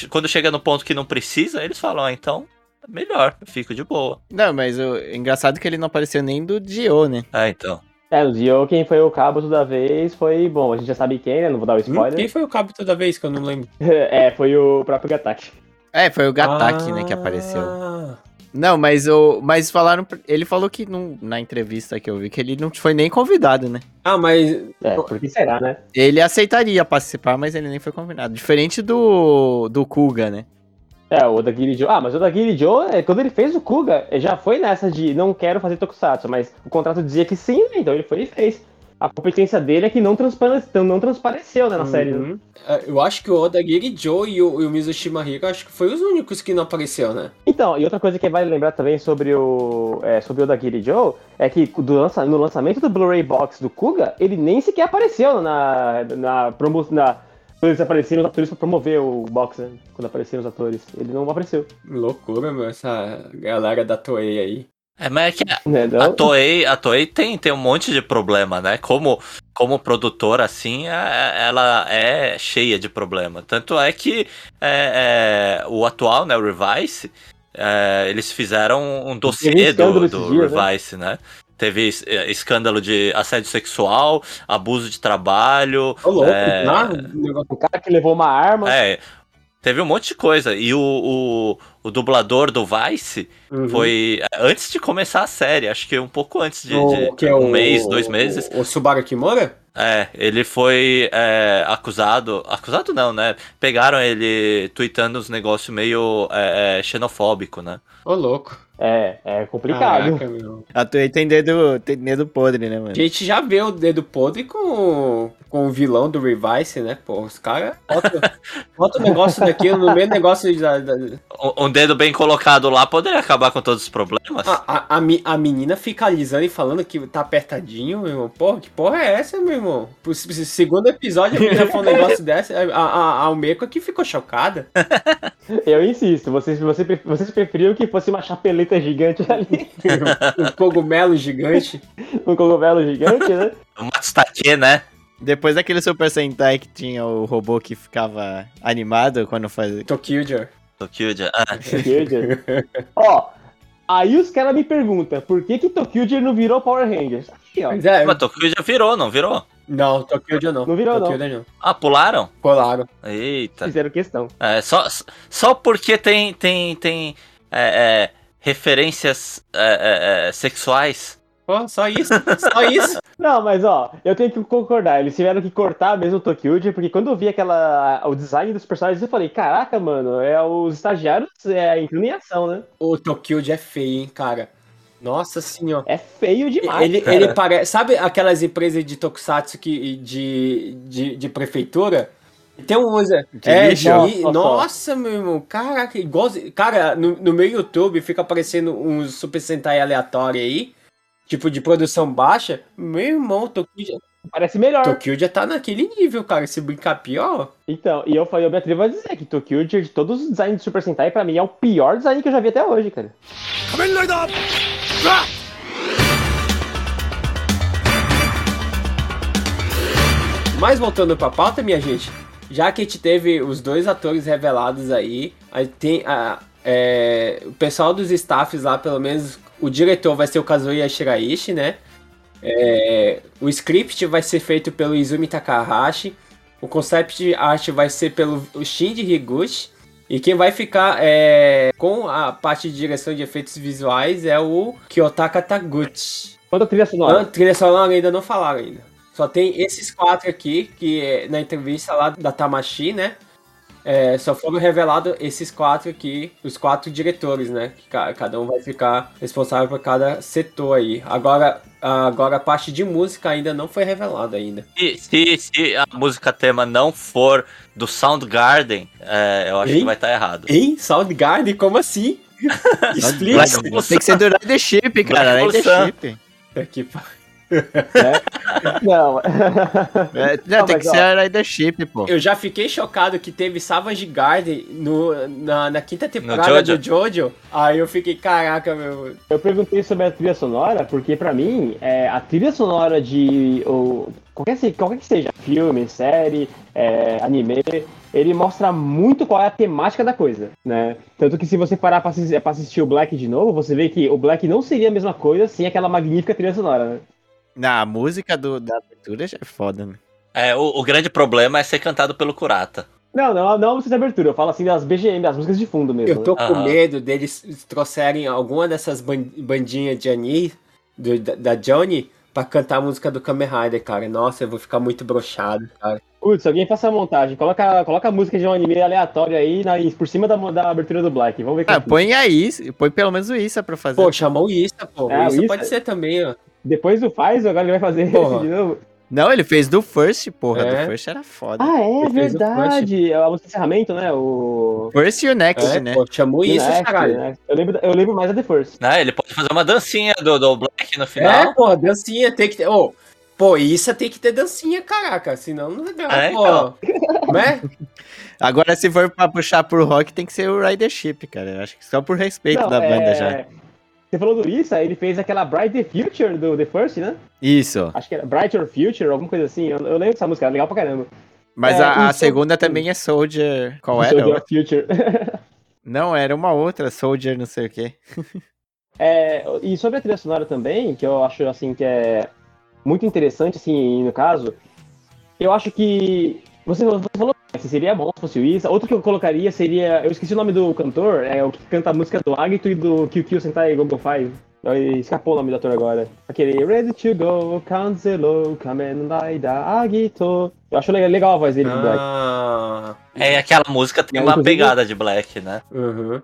quando chega no ponto que não precisa, eles falam, ah, então, melhor, fico de boa. Não, mas o engraçado é que ele não apareceu nem do Dio, né? É, então. É, no Dio, quem foi o cabo toda vez foi. Bom, a gente já sabe quem, né? Não vou dar o Hum, spoiler. Quem foi o cabo toda vez que eu não lembro? é, foi o próprio Gatak. É, foi o Gataki, né, que apareceu. Ah, Não, mas o. Mas falaram. Ele falou que não, na entrevista que eu vi que ele não foi nem convidado, né? Ah, mas. É, por que será, né? Ele aceitaria participar, mas ele nem foi convidado. Diferente do. do Kuga, né? É, o Odagiri Joe. Ah, mas o Odagiri Joe, é, quando ele fez o Kuga, ele já foi nessa de não quero fazer Tokusatsu, mas o contrato dizia que sim, né? Então ele foi e fez. A competência dele é que não, transpare... não transpareceu né, na série. né? Uhum. É, Eu acho que o Odagiri Joe e o, e o Mizushima Hiro, acho que foi os únicos que não apareceu, né? Então, e outra coisa que vale lembrar também sobre o, é, sobre o Odagiri Joe é que lança- no lançamento do Blu-ray Box do Kuga, ele nem sequer apareceu na, na, promo, na quando eles apareceram os atores pra promover o box, né? Quando apareceram os atores. Ele não apareceu. Loucura, meu, essa galera da Toei aí. É, mas é que Né, A? Toei, a Toei tem, tem um monte de problema, né? Como, como produtora, assim, é- ela é cheia de problema. Tanto é que é, é, o atual, né, o Revice, é, eles fizeram um dossiê do, do dias, né? Revice, né? Teve é, escândalo de assédio sexual, abuso de trabalho. Ô, louco, É. ah, o negócio- O cara que levou uma arma. É, teve um monte de coisa. E o, o, o dublador do Vice Uhum. foi é, antes de começar a série, acho que um pouco antes de, O- de é um mês, dois meses. O, o Subaru Kimura? É, ele foi é, acusado. Acusado não, né? Pegaram ele tweetando uns negócios meio é, é, xenofóbico, né? Ô, louco. É, é complicado. Caraca, meu. A Toei tem dedo, tem dedo podre, né, A mano? gente já vê o dedo podre com, com o vilão do Revice, né? Pô, os caras bota o negócio daquilo no meio negócio da. da- Um, um dedo bem colocado lá poderia acabar com todos os problemas. A, a, a, mi- a menina fica alisando e falando que tá apertadinho, meu irmão. Porra, que porra é essa, meu irmão? Pro se- segundo episódio a menina falou um negócio dessa. A, a, a Almeco aqui ficou chocada. Eu insisto, vocês, vocês, vocês preferiam que fosse uma chapeleta gigante ali, um cogumelo gigante. um cogumelo gigante, né? O Matsutake, né? Depois daquele Super Sentai que tinha o robô que ficava animado quando fazia. Tokyo Tokyo ah, Tokyo Ó, aí os caras me perguntam, por que que Tokyo não virou Power Rangers? Aqui, ó. Mas é, Mas Tokyo já virou, não virou? não, Tokyo não. Não virou, não. Tokyo não. Ah, pularam? Colaram. Eita. Fizeram questão. É, só, só porque tem, tem, tem é, é, referências é, é, é, sexuais. Pô, só isso, só isso. Não, mas ó, eu tenho que concordar. Eles tiveram que cortar mesmo o Tokyo, porque quando eu vi aquela, o design dos personagens, eu falei, caraca, mano, é os estagiários, é a inclinação, né? O Tokyo é feio, hein, cara. Nossa senhora. É feio demais. Ele, cara. ele parece. Sabe aquelas empresas de tokusatsu que, de, de, de prefeitura? Tem um usa. É, lixo? de- Nossa. nossa, meu irmão. Caraca, igual. Cara, no, no meu YouTube fica aparecendo uns Super Sentai aleatório aí. Tipo de produção baixa. Meu irmão, Tokyo já, Parece melhor. Tokyo já tá naquele nível, cara. Se brincar pior. Então, e eu falei, eu me atrevo a dizer que Tokyo, de todos os designs de Super Sentai, pra mim é o pior design que eu já vi até hoje, cara. Mas voltando pra pauta, minha gente, já que a gente teve os dois atores revelados aí, aí tem a, é, o pessoal dos staffs lá, pelo menos o diretor vai ser o Kazuya Shiraishi, né? É, o script vai ser feito pelo Izumi Takahashi, o concept art vai ser pelo Shinji Higuchi, e quem vai ficar é, com a parte de direção de efeitos visuais é o Kyotaka Taguchi. Quanto a trilha sonora? A trilha sonora ainda não falaram ainda. Só tem esses quatro aqui, que é na entrevista lá da Tamashi, né? É, só foram revelados esses quatro aqui, os quatro diretores, né? Que ca- cada um vai ficar responsável por cada setor aí. Agora, agora a parte de música ainda não foi revelada ainda. E se, se a música tema não for do Soundgarden, é, eu acho Hein? que vai estar errado. Hein? Soundgarden? Como assim? Explica. Tem que ser do Ridership, cara. Black Sun. Ridership. Aqui, pá. Não, É, não, Não, tem mas, que ó, ser a Ridership, pô. Eu já fiquei chocado que teve Savage Garden no, na, na quinta temporada Jojo. do Jojo. Aí eu fiquei, caraca, meu. eu perguntei sobre a trilha sonora, porque pra mim, é, a trilha sonora de ou, qualquer, se- qualquer que seja, filme, série, é, anime, ele mostra muito qual é a temática da coisa, né? Tanto que se você parar pra assistir, pra assistir o Black de novo, você vê que o Black não seria a mesma coisa sem aquela magnífica trilha sonora, né? Não, a música do, da abertura já é foda, né? É, o, o grande problema é ser cantado pelo Kurata. Não, não, não a música de abertura, eu falo assim das BGM, das músicas de fundo mesmo. Eu tô né? com Aham. medo deles trouxerem alguma dessas ban- bandinhas de Ani, do- da, da Johnny, pra cantar a música do Kamen Rider, cara. Nossa, eu vou ficar muito brochado, cara. Putz, alguém faça a montagem, coloca, coloca a música de um anime aleatório aí na- por cima da, da abertura do Black, vamos ver Ah, que põe aí, põe pelo menos o Issa pra fazer. Pô, chamou o Issa, pô. É, o Issa Issa- pode ser também, ó. Depois do faz, agora ele vai fazer Porra. esse de novo. Não, ele fez do First, porra. É. Do First era foda. Ah, é Ele o verdade. É de encerramento, né? O. First e o Next, É, né? pô, chamou o Issa, Next, caralho. né? Eu, lembro, eu lembro mais da The First. Né? Ele pode fazer uma dancinha do, do Black no É, final. pô, dancinha tem que ter. Ô, pô, Issa tem que ter dancinha, caraca. Senão não dá, É, pô. então. Né? Agora, se for pra puxar pro rock, tem que ser o Ridership, cara. Eu acho que só por respeito Não, da banda é, já. Você falou do Issa, ele fez aquela Bright the Future do The First, né? Isso. Acho que era Bright Your Future, alguma coisa assim. Eu, eu lembro dessa música, era legal pra caramba. Mas É, a, a segunda também é Soldier. Qual Soldier era? of Future. Não, era uma outra, Soldier não sei o quê. É, e sobre a trilha sonora também, que eu acho assim que é muito interessante, assim, no caso, eu acho que você, você falou que seria bom se fosse o Isa. Outro que eu colocaria seria. Eu esqueci o nome do cantor, é o que canta a música do Agito e do QQ Sentai Gogo 5. Aí, Escapou o nome do ator agora. Aquele Ready to Go, Cancelo, Kamen Rider Agito. Eu acho legal, legal a voz dele do Black. Ah. É, aquela música tem É, uma inclusive- pegada de Black, né? Uhum.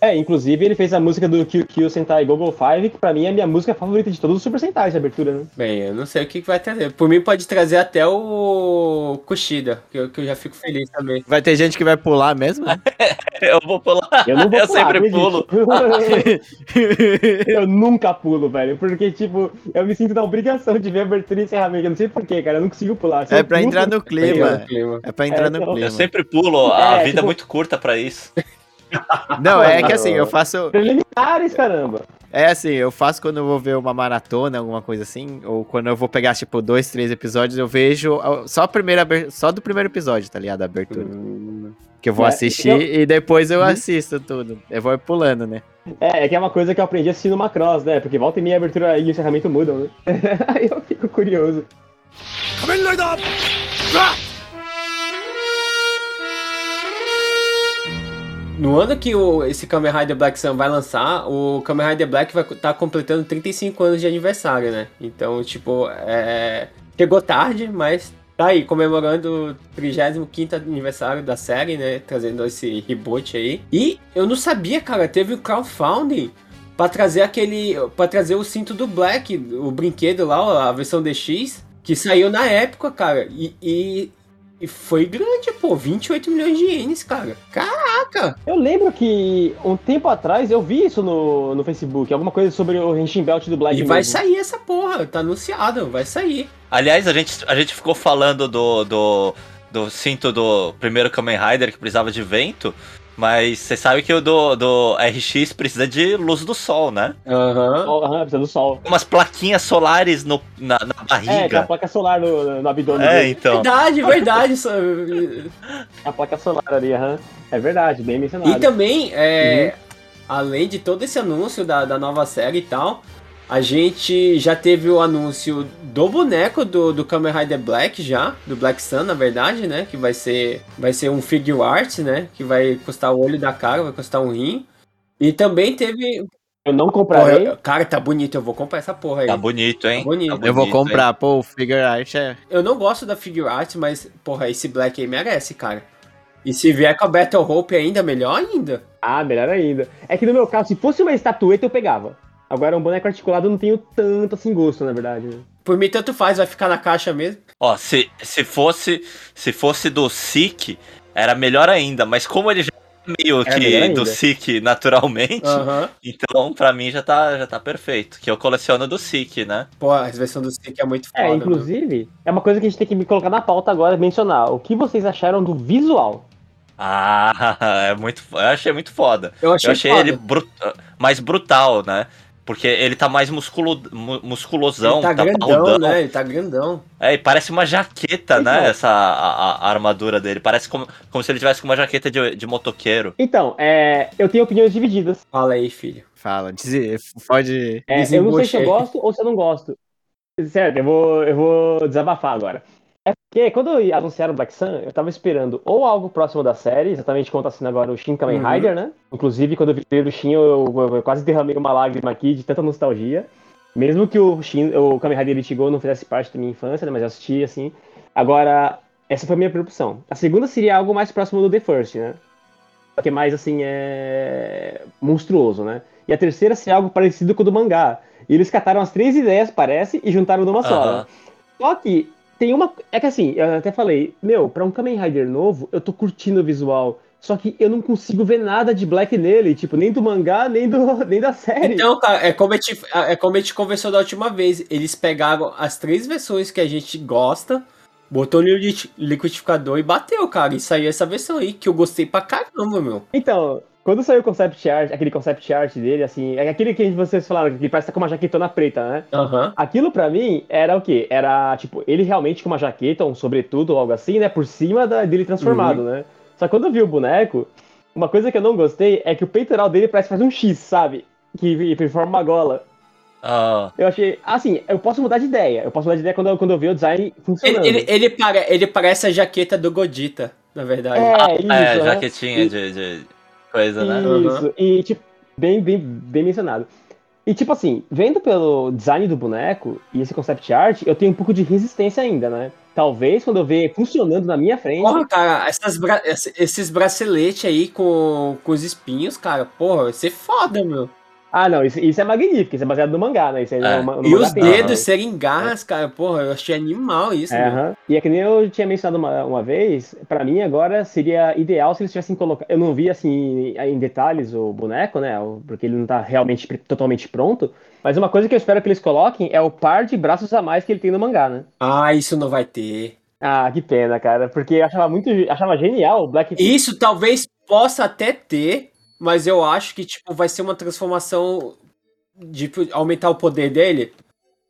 É, inclusive ele fez a música do QQ Sentai Gogo 5, que pra mim é a minha música favorita de todos os Super Sentais de abertura, né? Bem, eu não sei o que vai trazer. Por mim, pode trazer até o Kushida, que eu, que eu já fico feliz também. Vai ter gente que vai pular mesmo? né? Eu vou pular. Eu não vou Eu pular, sempre pulo. eu nunca pulo, velho. Porque, tipo, eu me sinto na obrigação de ver abertura e encerramento. Eu não sei porquê, cara. Eu não consigo pular. Se É eu pra entrar no clima. É pra entrar É, no não, clima. Eu sempre pulo, a É, vida tipo- é muito curta pra isso. Não, é que assim, eu faço. Preliminares, caramba. É assim, eu faço quando eu vou ver uma maratona, alguma coisa assim, ou quando eu vou pegar, tipo, dois, três episódios, eu vejo só a primeira só do primeiro episódio, tá ligado? A abertura. Hum. Que eu vou É, assistir eu- e depois eu Uhum. assisto tudo. Eu vou pulando, né? É, é que é uma coisa que eu aprendi assistindo Macross, né? Porque volta e meia a abertura e o encerramento mudam, né? Aí eu fico curioso. No ano que o, esse Kamen Rider Black Sun vai lançar, o Kamen Rider Black vai estar completando 35 anos de aniversário, né? Então, tipo, é... chegou tarde, mas tá aí, comemorando o 35 aniversário da série, né? Trazendo esse reboot aí. E eu não sabia, cara, teve o crowdfunding pra trazer aquele. para trazer o cinto do Black, o brinquedo lá, a versão DX, que saiu na época, cara. E. e e foi grande, pô, 28 milhões de ienes, cara. Caraca! Eu lembro que um tempo atrás eu vi isso no, no Facebook, alguma coisa sobre o Henshin Belt do Black E vai mesmo. sair essa porra, tá anunciado, vai sair. Aliás, a gente, a gente ficou falando do, do, do cinto do primeiro Kamen Rider que precisava de vento, mas você sabe que o do, do RX precisa de luz do sol, né? Aham. Sol, aham, precisa do sol. Umas plaquinhas solares no, na, na É, tem a barriga. placa solar no, no abdômen É, dele. então. Verdade, verdade. só- A placa solar ali, aham. É verdade, bem mencionado. E também, é, além de todo esse anúncio da, da nova série e tal, a gente já teve o anúncio do boneco do, do Kamen Rider Black já, do Black Sun, na verdade, né? Que vai ser, vai ser um figure art, né? Que vai custar o olho da cara, vai custar um rim. E também teve. Eu não Porra, comprarei. eu- cara, tá bonito, eu vou comprar essa porra aí. Tá bonito, hein? Tá bonito. Tá eu vou bonito, hein? comprar, pô, o figure art é. Eu não gosto da figure art, mas, porra, esse Black aí merece, cara. E se vier com a Battle Hope ainda, melhor ainda. Ah, melhor ainda. É que no meu caso, se fosse uma estatueta, eu pegava. Agora, um boneco articulado eu não tenho tanto assim gosto, na verdade. né? Por mim, tanto faz, vai ficar na caixa mesmo. Ó, se, se fosse se fosse do SIC, era melhor ainda, mas como ele já é meio Era que do SIC naturalmente, Aham. então pra mim já tá, já tá perfeito. Que eu coleciono do SIC, né? Pô, a versão do Stick é muito foda. É, meu. inclusive, é uma coisa que a gente tem que me colocar na pauta agora, mencionar. O que vocês acharam do visual? Ah, é muito. Eu achei muito foda. Eu achei, Eu achei foda. ele bru- mais brutal, né? Porque ele tá mais musculo, mu- musculosão, Ele tá, tá, grandão, né? Ele tá grandão. É, e parece uma jaqueta, Então. né? Essa a, a- armadura dele. Parece como, como se ele tivesse com uma jaqueta de, de motoqueiro. Então, é, eu tenho opiniões divididas. Fala aí, filho. Fala, diz, pode. É, eu não sei se eu gosto ou se eu não gosto. Certo, eu vou, eu vou desabafar agora. Porque quando anunciaram Black Sun, eu tava esperando ou algo próximo da série, exatamente como tá sendo agora o Shin Kamen Uhum. Rider, né? Inclusive, quando eu vi o trailer do Shin, eu, eu- eu quase derramei uma lágrima aqui de tanta nostalgia. Mesmo que o Shin, o Kamen Rider Ichigo não fizesse parte da minha infância, né? Mas eu assisti, assim. Agora, essa foi a minha primeira opção. A segunda seria algo mais próximo do The First, né? Só que mais, assim, é... monstruoso, né? E a terceira seria algo parecido com o do mangá. E eles cataram as três ideias, parece, e juntaram numa só. Aham. né? Só que tem uma. É que assim, eu até falei, meu, pra um Kamen Rider novo, eu tô curtindo o visual. Só que eu não consigo ver nada de Black nele, tipo, nem do mangá, nem, do, nem da série. Então, cara, é como, a gente, é como a gente conversou da última vez. Eles pegaram as três versões que a gente gosta, botou no liqui- liquidificador e bateu, cara. E saiu essa versão aí, que eu gostei pra caramba, meu. Então, quando saiu o concept art, aquele concept art dele, assim, é aquele que vocês falaram, que parece com uma jaquetona preta, né? Aham. Aquilo pra mim era o quê? Era, tipo, ele realmente com uma jaqueta, um sobretudo ou algo assim, né? Por cima da- dele transformado, né? Só que quando eu vi o boneco, uma coisa que eu não gostei é que o peitoral dele parece que faz um X, sabe? Que, que forma uma gola. Ah, Eu achei. Assim, eu posso mudar de ideia. Eu posso mudar de ideia quando eu, quando eu ver o design Ele, funcionando. ele, ele, pare- ele parece a jaqueta do Godita, na verdade. É, isso. é, né? jaquetinha de, de coisa, né? Isso. E, tipo, bem, bem, bem mencionado. E, tipo assim, vendo pelo design do boneco e esse concept art, eu tenho um pouco de resistência ainda, né? Talvez quando eu ver funcionando na minha frente. Porra, cara, essas bra- esse- esses braceletes aí com, com os espinhos, cara, porra, vai ser foda, meu. Ah, não, isso, isso é magnífico, isso é baseado no mangá, né? Isso aí É. no, no E mangá os tem. dedos serem garras, cara, porra, eu achei animal isso, É. E é que nem eu tinha mencionado uma, uma vez, pra mim agora seria ideal se eles tivessem colocado. Eu não vi assim em detalhes o boneco, né? Porque ele não tá realmente totalmente pronto. Mas uma coisa que eu espero que eles coloquem é o par de braços a mais que ele tem no mangá, né? Ah, isso não vai ter. Ah, que pena, cara. Porque eu achava muito. Achava genial o Black Isso talvez possa até ter, mas eu acho que, tipo, vai ser uma transformação de tipo, aumentar o poder dele.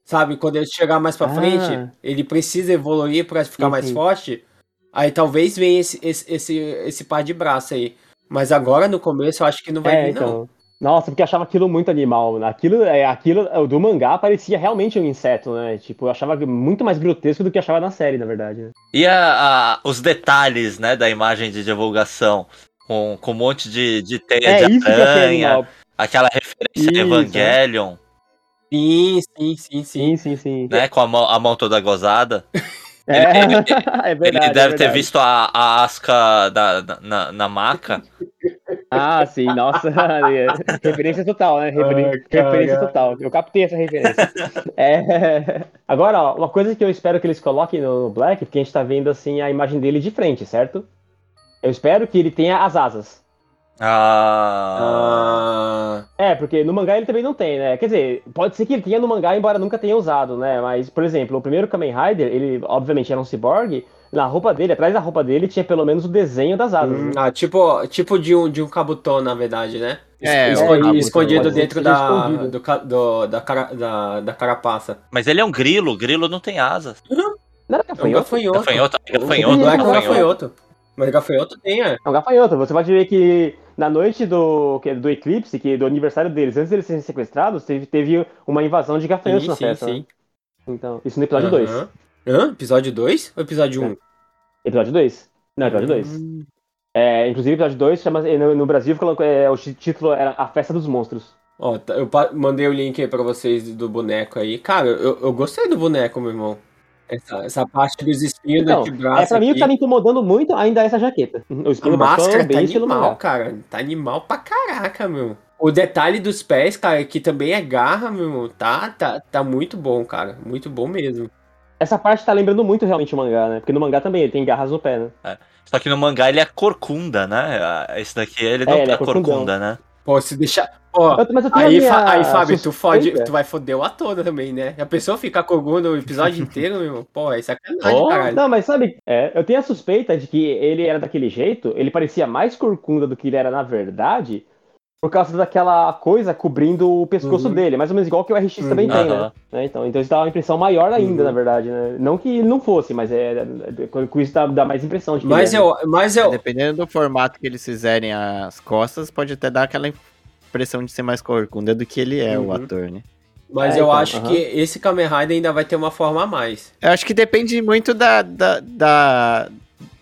Sabe, quando ele chegar mais pra Ah. frente, ele precisa evoluir pra ficar mais forte. Aí talvez venha esse, esse, esse, esse par de braço aí. Mas agora, no começo, eu acho que não vai É, vir, não. então. Nossa, porque eu achava aquilo muito animal. Aquilo, é, aquilo do mangá parecia realmente um inseto, né? Tipo, eu achava muito mais grotesco do que eu achava na série, na verdade. né? E a- a- os detalhes, né, da imagem de divulgação, com, com um monte de, de teia É de aranha, aquela referência Isso, a Evangelion, Sim, sim, sim, sim. Sim, sim, né, com a mão, a mão toda gozada. É, é verdade. Ele é deve ter verdade. visto a, a asca da, na, na maca. Ah, sim, nossa. é, referência total, né? Referen- Ai, cara. referência total. Eu captei essa referência. É, Agora, ó, uma coisa que eu espero que eles coloquem no Black, porque a gente tá vendo assim a imagem dele de frente, certo? Eu espero que ele tenha as asas. Ah, Ah, É, porque no mangá ele também não tem, né? Quer dizer, pode ser que ele tenha no mangá, embora nunca tenha usado, né? Mas, por exemplo, o primeiro Kamen Rider, ele obviamente era um cyborg, na roupa dele, atrás da roupa dele, tinha pelo menos o desenho das asas. hum, né? ah, tipo, tipo de um, de um Kabuto, na verdade, né? É, Kabuto, escondido pode ser dentro da, escondido. do, do- da, cara, da, da carapaça. mas ele é um grilo, grilo não tem asas. Não era É um gafanhoto? gafanhoto. Gafanhoto, O gafanhoto, Black é gafanhoto. Mas gafanhoto tem, é. É um gafanhoto. Você pode ver que na noite do, que- do eclipse, que do aniversário deles, antes deles serem sequestrados, teve, teve uma invasão de gafanhotos Sim, na sim, festa. sim. né? Então, isso no episódio 2. Aham. Hã? Episódio 2 ou episódio 1? É. Episódio 2? Não, episódio 2. Hum. É, inclusive, episódio 2 chama, no, no Brasil é, o título era A Festa dos Monstros. Ó, tá- eu mandei o link aí pra vocês do boneco aí. Cara, eu, eu gostei do boneco, meu irmão. Essa, essa parte dos espinhos Então, de braço é, pra mim o que tá me incomodando muito ainda é essa jaqueta. O A espinho máscara bastão, tá animal, cara. Tá animal pra caraca, meu. O detalhe dos pés, cara, que também é garra, meu irmão. Tá, tá, tá muito bom, cara. Muito bom mesmo. Essa parte tá lembrando muito realmente o mangá, né? Porque no mangá também ele tem garras no pé, né? Só que no mangá ele é corcunda, né? Ah, Esse daqui ele não É, ele é, é corcunda, né? Pô, se deixar. Ó, Eu- mas eu tenho a aí, Fa- aí, Fábio, tu, fode, suspeita. tu vai foder o ator também, né? A pessoa ficar com o no episódio inteiro, meu irmão. Pô, é sacanagem, Oh. caralho. Não, mas sabe, é, eu tenho a suspeita de que ele era daquele jeito, ele parecia mais corcunda do que ele era na verdade, por causa daquela coisa cobrindo o pescoço Uhum. dele, mais ou menos igual que o RX também Uhum. tem, né? Né, Então, então isso dá uma impressão maior ainda, Uhum. na verdade, né? Não que ele não fosse, mas é, é- com- com isso dá, dá mais impressão de que Mas ele é. eu, mas eu, Dependendo do formato que eles fizerem as costas, pode até dar aquela impressão de ser mais corcunda do que ele é, o Uhum. ator, né? mas É, eu então, acho que esse Kamen Rider ainda vai ter uma forma a mais. Eu acho que depende muito da, da, da-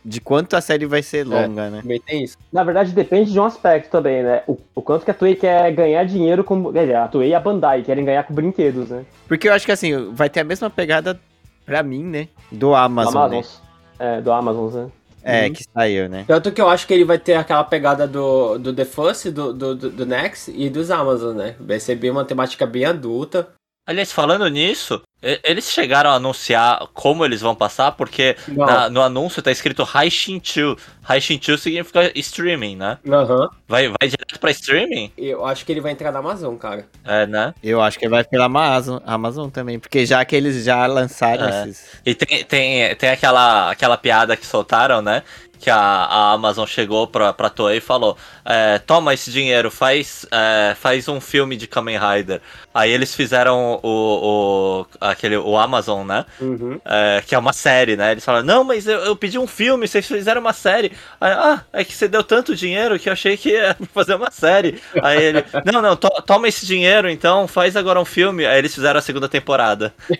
de quanto a série vai ser longa, né? Também tem isso. Na verdade, depende de um aspecto também, né? O, o quanto que a Toei quer ganhar dinheiro com. quer dizer, A Toei e a Bandai querem ganhar com brinquedos, né? Porque eu acho que assim, vai ter a mesma pegada pra mim, né? Do Amazon, do né? Amazon. É, do Amazon, né? É, Uhum. que saiu, né? Tanto que eu acho que ele vai ter aquela pegada do, do The First, do, do, do, Next e dos Amazon, né? Vai ser bem uma temática bem adulta. Aliás, falando nisso, eles chegaram a anunciar como eles vão passar, porque na- no anúncio tá escrito Haishinchu. Haishinchu significa streaming, né? Aham. Vai, vai direto pra streaming? Eu acho que ele vai entrar na Amazon, cara. É, né? Eu acho que vai pela Amazon, Amazon também, porque já que eles já lançaram É. esses. E tem, tem, tem aquela, aquela piada que soltaram, né? Que a, a Amazon chegou pra, pra Toei e falou: é, Toma esse dinheiro, faz, é, faz um filme de Kamen Rider. Aí eles fizeram o, o, aquele, o Amazon, né? Uhum. É, que é uma série, né? Eles falaram: Não, mas eu, eu pedi um filme, vocês fizeram uma série. Aí, ah, é que você deu tanto dinheiro que eu achei que ia fazer uma série. Aí ele: Não, não, to- toma esse dinheiro então, faz agora um filme. Aí eles fizeram a segunda temporada.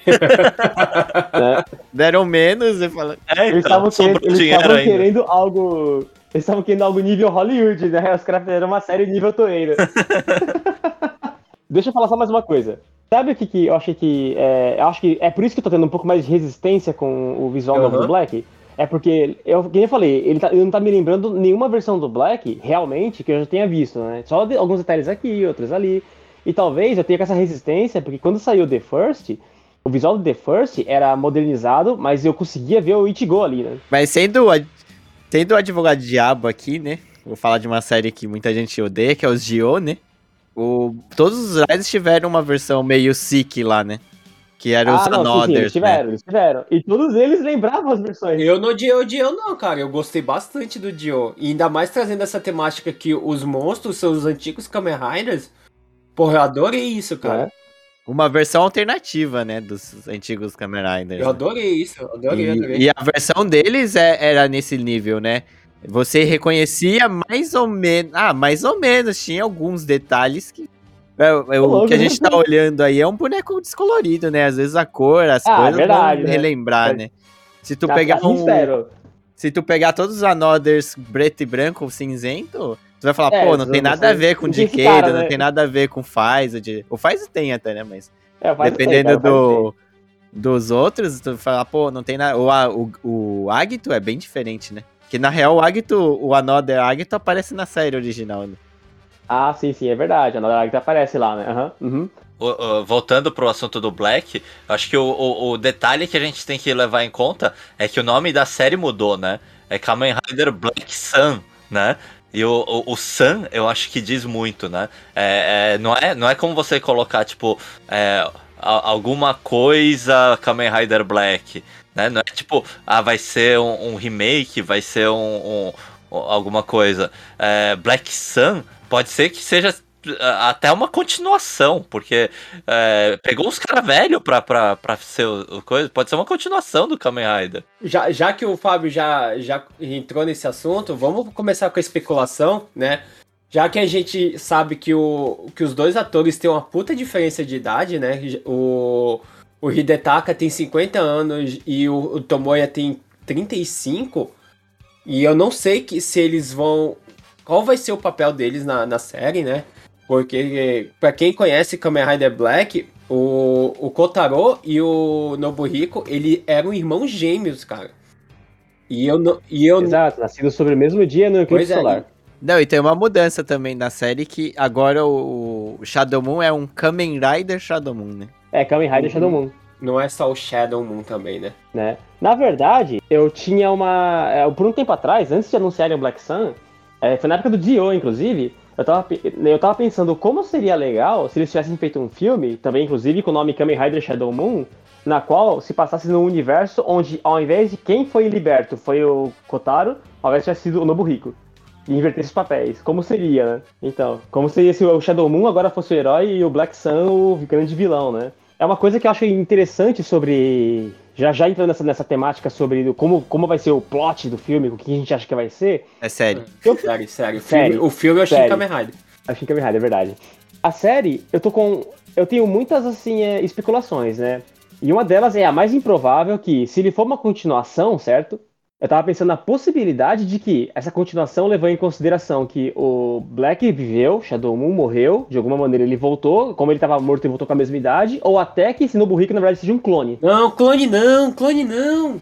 É, Deram menos e falaram. É, Eles então, estavam sobrou querendo, eles estavam querendo algo. Eles estavam querendo algo nível Hollywood, né? Os caras fizeram uma série nível Toei, né? Deixa eu falar só mais uma coisa. Sabe o que, que eu achei que. É, eu acho que é por isso que eu tô tendo um pouco mais de resistência com o visual novo Aham. do Black? É porque, eu, como eu falei, ele, tá- ele não tá me lembrando nenhuma versão do Black, realmente, que eu já tenha visto, né? Só de- alguns detalhes aqui, outros ali. E talvez eu tenha com essa resistência, porque quando saiu The First, o visual do The First era modernizado, mas eu conseguia ver o Ichigo ali, né? Mas sendo, sendo o advogado diabo aqui, né? Vou falar de uma série que muita gente odeia, que é os Dio, né? O, todos os Riders tiveram uma versão meio sick lá, né? Que era os ah, não, sim, sim, Anoders, eles né? tiveram, eles tiveram. E todos eles lembravam as versões. Eu não odiei o Dio, não, cara. Eu gostei bastante do Dio. E ainda mais trazendo essa temática que os monstros são os antigos Kamen Riders. Porra, eu adorei isso, cara. É. Uma versão alternativa, né? Dos antigos Kamen Riders. Eu né? adorei isso. eu Adorei, adorei. E, e a versão deles é- era nesse nível, né? Você reconhecia mais ou menos. Ah, mais ou menos. Tinha alguns detalhes que. é, é, o que a né? gente tá olhando aí é um boneco descolorido, né? Às vezes a cor, as Ah, coisas verdade, vão né? relembrar, É. né? Se tu Pra pegar ficar um. sincero, Se tu pegar todos os Anoders preto e branco cinzento, tu vai falar, É, pô, não tem nada a ver com Decade, cara, não né? tem nada a ver com. De... O Faizo tem até, né? Mas é, dependendo tempo, cara, do, dos outros, tu fala, pô, não tem nada. O, o, o Agito é bem diferente, né? Que na real o Agito, o Another Agito aparece na série original. Né? Ah, sim, sim, é verdade. A Nodara que aparece lá, né? Aham, uhum. O- o- voltando pro assunto do Black, eu acho que o, o- o detalhe que a gente tem que levar em conta é que o nome da série mudou, né? É Kamen Rider Black Sun, né? E o, o, o Sun, eu acho que diz muito, né? É, é, não, é, não é como você colocar, tipo, é, a- alguma coisa Kamen Rider Black, né? Não é tipo, ah, vai ser um, um remake, vai ser um, um- alguma coisa. É, Black Sun pode ser que seja ah, até uma continuação, porque é, pegou uns caras velhos pra, pra, pra ser o coisa. Pode ser uma continuação do Kamen Rider. Já, já que o Fábio já, já entrou nesse assunto, vamos começar com a especulação, né? Já que a gente sabe que, o, que os dois atores têm uma puta diferença de idade, né? O, o Hidetaka tem 50 anos e o, o Tomoya tem 35. E eu não sei que, se eles vão. Qual vai ser o papel deles na, na série, né? Porque, pra quem conhece Kamen Rider Black, o, o Kotaro e o Nobuhiko, ele eram irmãos gêmeos, cara. E eu não. E eu, Exato, nascido sobre o mesmo dia no eclipse é, solar. Não, e tem uma mudança também na série que agora o o Shadow Moon é um Kamen Rider Shadow Moon, né? É, Kamen Rider Uhum. Shadow Moon. não é só o Shadow Moon também, né? né? Na verdade, eu tinha uma. é, Por um tempo atrás, antes de anunciarem o Black Sun, é, foi na época do Dio, inclusive, eu tava, eu tava pensando como seria legal se eles tivessem feito um filme, também inclusive com o nome Kamen Rider Shadow Moon, na qual se passasse num universo onde, ao invés de quem foi liberto foi o Kotaro, ao invés tivesse sido o Nobuhiko. E invertesse os papéis. Como seria, né? Então, como seria se o Shadow Moon agora fosse o herói e o Black Sun o grande vilão, né? É uma coisa que eu acho interessante sobre. Já já entrando nessa, nessa temática sobre como, como vai ser o plot do filme, o que a gente acha que vai ser. É sério. Eu- Sério, sério. O Sério, filme, o filme eu achei sério. Kamen Rider. Acho que Kamen Rider, é verdade. A série, eu tô com. Eu tenho muitas, assim, é, especulações, né? E uma delas é a mais improvável, que se ele for uma continuação, certo? Eu tava pensando na possibilidade de que essa continuação levou em consideração que o Black viveu, Shadow Moon morreu, de alguma maneira ele voltou, como ele tava morto e voltou com a mesma idade, ou até que esse Nobuhiko, na verdade, seja um clone. Não, clone não, clone não.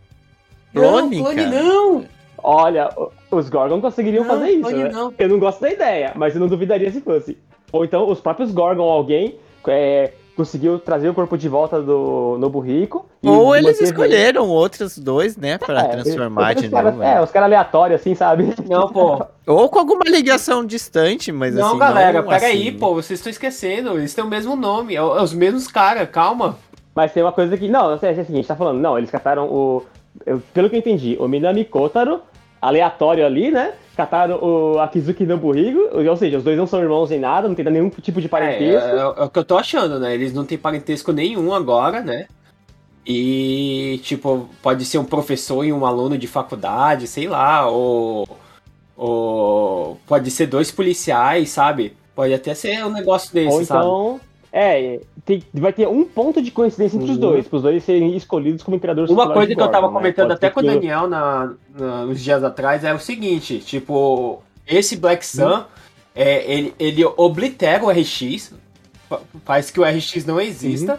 Clone, não, clone cara? não. Olha, os Gorgon conseguiriam Não, fazer isso, clone né? não. Eu não gosto da ideia, mas eu não duvidaria se fosse. Ou então os próprios Gorgon, alguém, é, conseguiu trazer o corpo de volta do Nobuhiko. e Ou eles escolheram outros dois, né, pra É, transformar de caras- novo. É, né? os caras aleatórios, assim, sabe? Não, pô. Ou com alguma ligação distante, mas Não, assim. galera, não peraí, assim. pô, vocês estão esquecendo. Eles têm o mesmo nome, é, é os mesmos caras, calma. Mas tem uma coisa que. Não, é o seguinte, a gente tá falando, não, eles cataram o. eu- pelo que eu entendi, o Minami Kotaro, aleatório ali, né? Cataram o Akizuki Nobuhiko, ou seja, os dois não são irmãos em nada, não tem nenhum tipo de É, parentesco. é, é o que eu tô achando, né? Eles não têm parentesco nenhum agora, né? E, tipo, pode ser um professor e um aluno de faculdade, sei lá, ou. Ou pode ser dois policiais, sabe? Pode até ser um negócio desse, Ou sabe? então. É, tem- vai ter um ponto de coincidência entre os Uhum. dois, para os dois serem escolhidos como imperadores Uma coisa que eu tava Gorgon, né? comentando Pode até com o que Daniel na, na- uns dias atrás é o seguinte, tipo, esse Black Sun, é, ele, ele oblitera o RX, fa- faz que o RX não exista,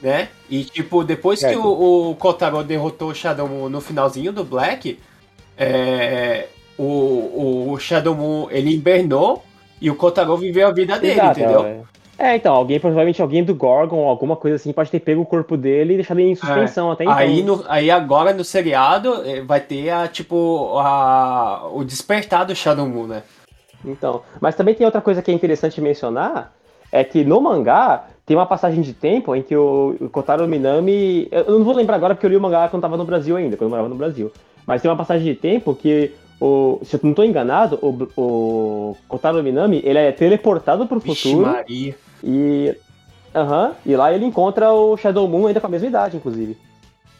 né? E tipo, depois que Certo. o, o Kotaro derrotou o Shadow Moon no finalzinho do Black, é, o, o, o Shadow Moon ele invernou e o Kotaro viveu a vida dele, Exato, entendeu? é. É, então, alguém, provavelmente alguém do Gorgon alguma coisa assim, pode ter pego o corpo dele e deixado ele em suspensão até então. É. Aí, no- aí agora no seriado eh, vai ter a, tipo, a, o despertar do Shadow Moon, né? Então, mas também tem outra coisa que é interessante mencionar, é que no mangá tem uma passagem de tempo em que o, o Kotaro Minami, eu não vou lembrar agora porque eu li o mangá quando tava no Brasil ainda, quando eu morava no Brasil, mas tem uma passagem de tempo que o, se eu não estou enganado, o, o Kotaro Minami, ele é teleportado pro Vixe futuro Maria. E aham, e lá ele encontra o Shadow Moon ainda com a mesma idade, inclusive.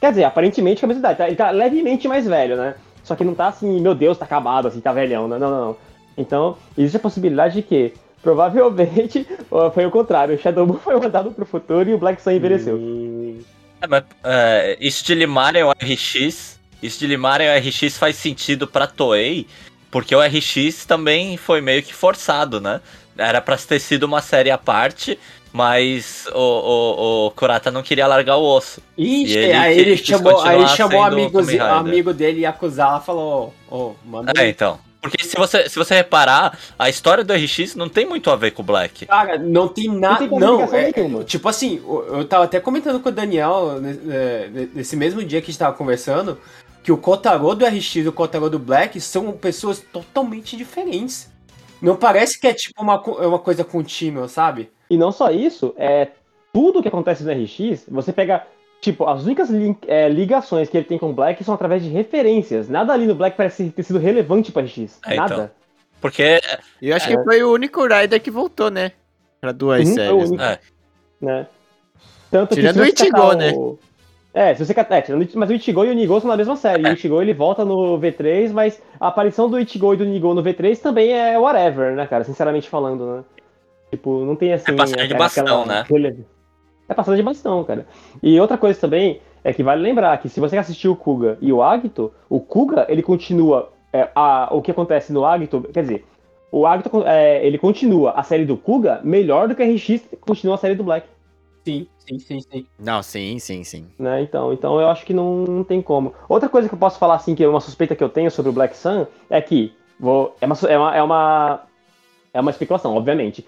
Quer dizer, aparentemente com a mesma idade, tá- ele tá levemente mais velho, né? Só que não tá assim, meu Deus, tá acabado, assim, tá velhão, não, não, não. Então, existe a possibilidade de que, provavelmente, foi o contrário, o Shadow Moon foi mandado pro futuro e o Black Sun envelheceu. Hum, É, mas, é, isso de limarem o RX, isso de limarem o RX faz sentido pra Toei, porque o RX também foi meio que forçado, né? Era pra ter sido uma série à parte, mas o, o, o Kurata não queria largar o osso. Ixi, E ele aí ele chamou, aí chamou o amigo, dele e acusar ela falou, ô, manda É, então. Porque se você, se você reparar, a história do RX não tem muito a ver com o Black. Cara, não tem nada. Não tem Não, é, nenhuma. tipo assim, eu eu tava até comentando com o Daniel né, é, nesse mesmo dia que a gente tava conversando, que o Kotaro do RX e o Kotaro do Black são pessoas totalmente diferentes. Não parece que é tipo uma, é uma coisa contínua, sabe? E não só isso, é tudo que acontece no RX, você pega, tipo, as únicas é, ligações que ele tem com o Black são através de referências. Nada ali no Black parece ter sido relevante pra RX. É, Nada. então. Porque E eu acho que foi o único Rider que voltou, né? Pra duas Uhum, séries. né? É. né? Tanto Tirando se você o Ichigo, catar né? É, se você é, mas o Ichigo e o Nigo são na mesma série. E o Ichigo ele volta no V3, mas a aparição do Ichigo e do Nigo no V3 também é whatever, né, cara? Sinceramente falando, né? Tipo, não tem assim. É passagem de aquela- bastão, né? rele- É passagem de bastão, cara. E outra coisa também é que vale lembrar que se você assistiu o Kuga e o Agito, o Kuga ele continua. é, a- o que acontece no Agito, quer dizer, o Agatha, é, ele continua a série do Kuga melhor do que a RX continua a série do Black. Sim, sim, sim, sim. Não, sim, sim, sim. Né? Então, então eu acho que não, não tem como. Outra coisa que eu posso falar, assim, que é uma suspeita que eu tenho sobre o Black Sun, é que, vou, é, uma, é, uma, é, uma, é uma especulação, obviamente,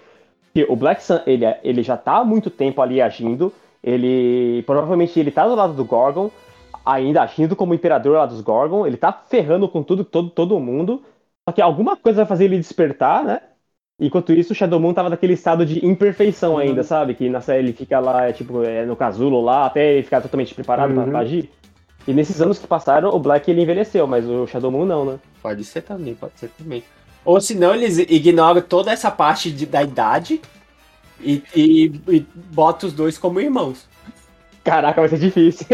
que o Black Sun, ele, é, ele já tá há muito tempo ali agindo, ele, provavelmente ele tá do lado do Gorgon, ainda agindo como imperador lá dos Gorgon, ele tá ferrando com tudo, todo, todo mundo, só que alguma coisa vai fazer ele despertar, né? Enquanto isso, o Shadow Moon tava naquele estado de imperfeição uhum. ainda, sabe? Que na série ele fica lá, é, tipo, é, no casulo lá, até ele ficar totalmente preparado uhum. pra, agir. E nesses anos que passaram, o Black ele envelheceu, mas o Shadow Moon não, né? Pode ser também, pode ser também. Ou senão eles ignoram toda essa parte de, da idade e, e, e botam os dois como irmãos. Caraca, vai ser difícil.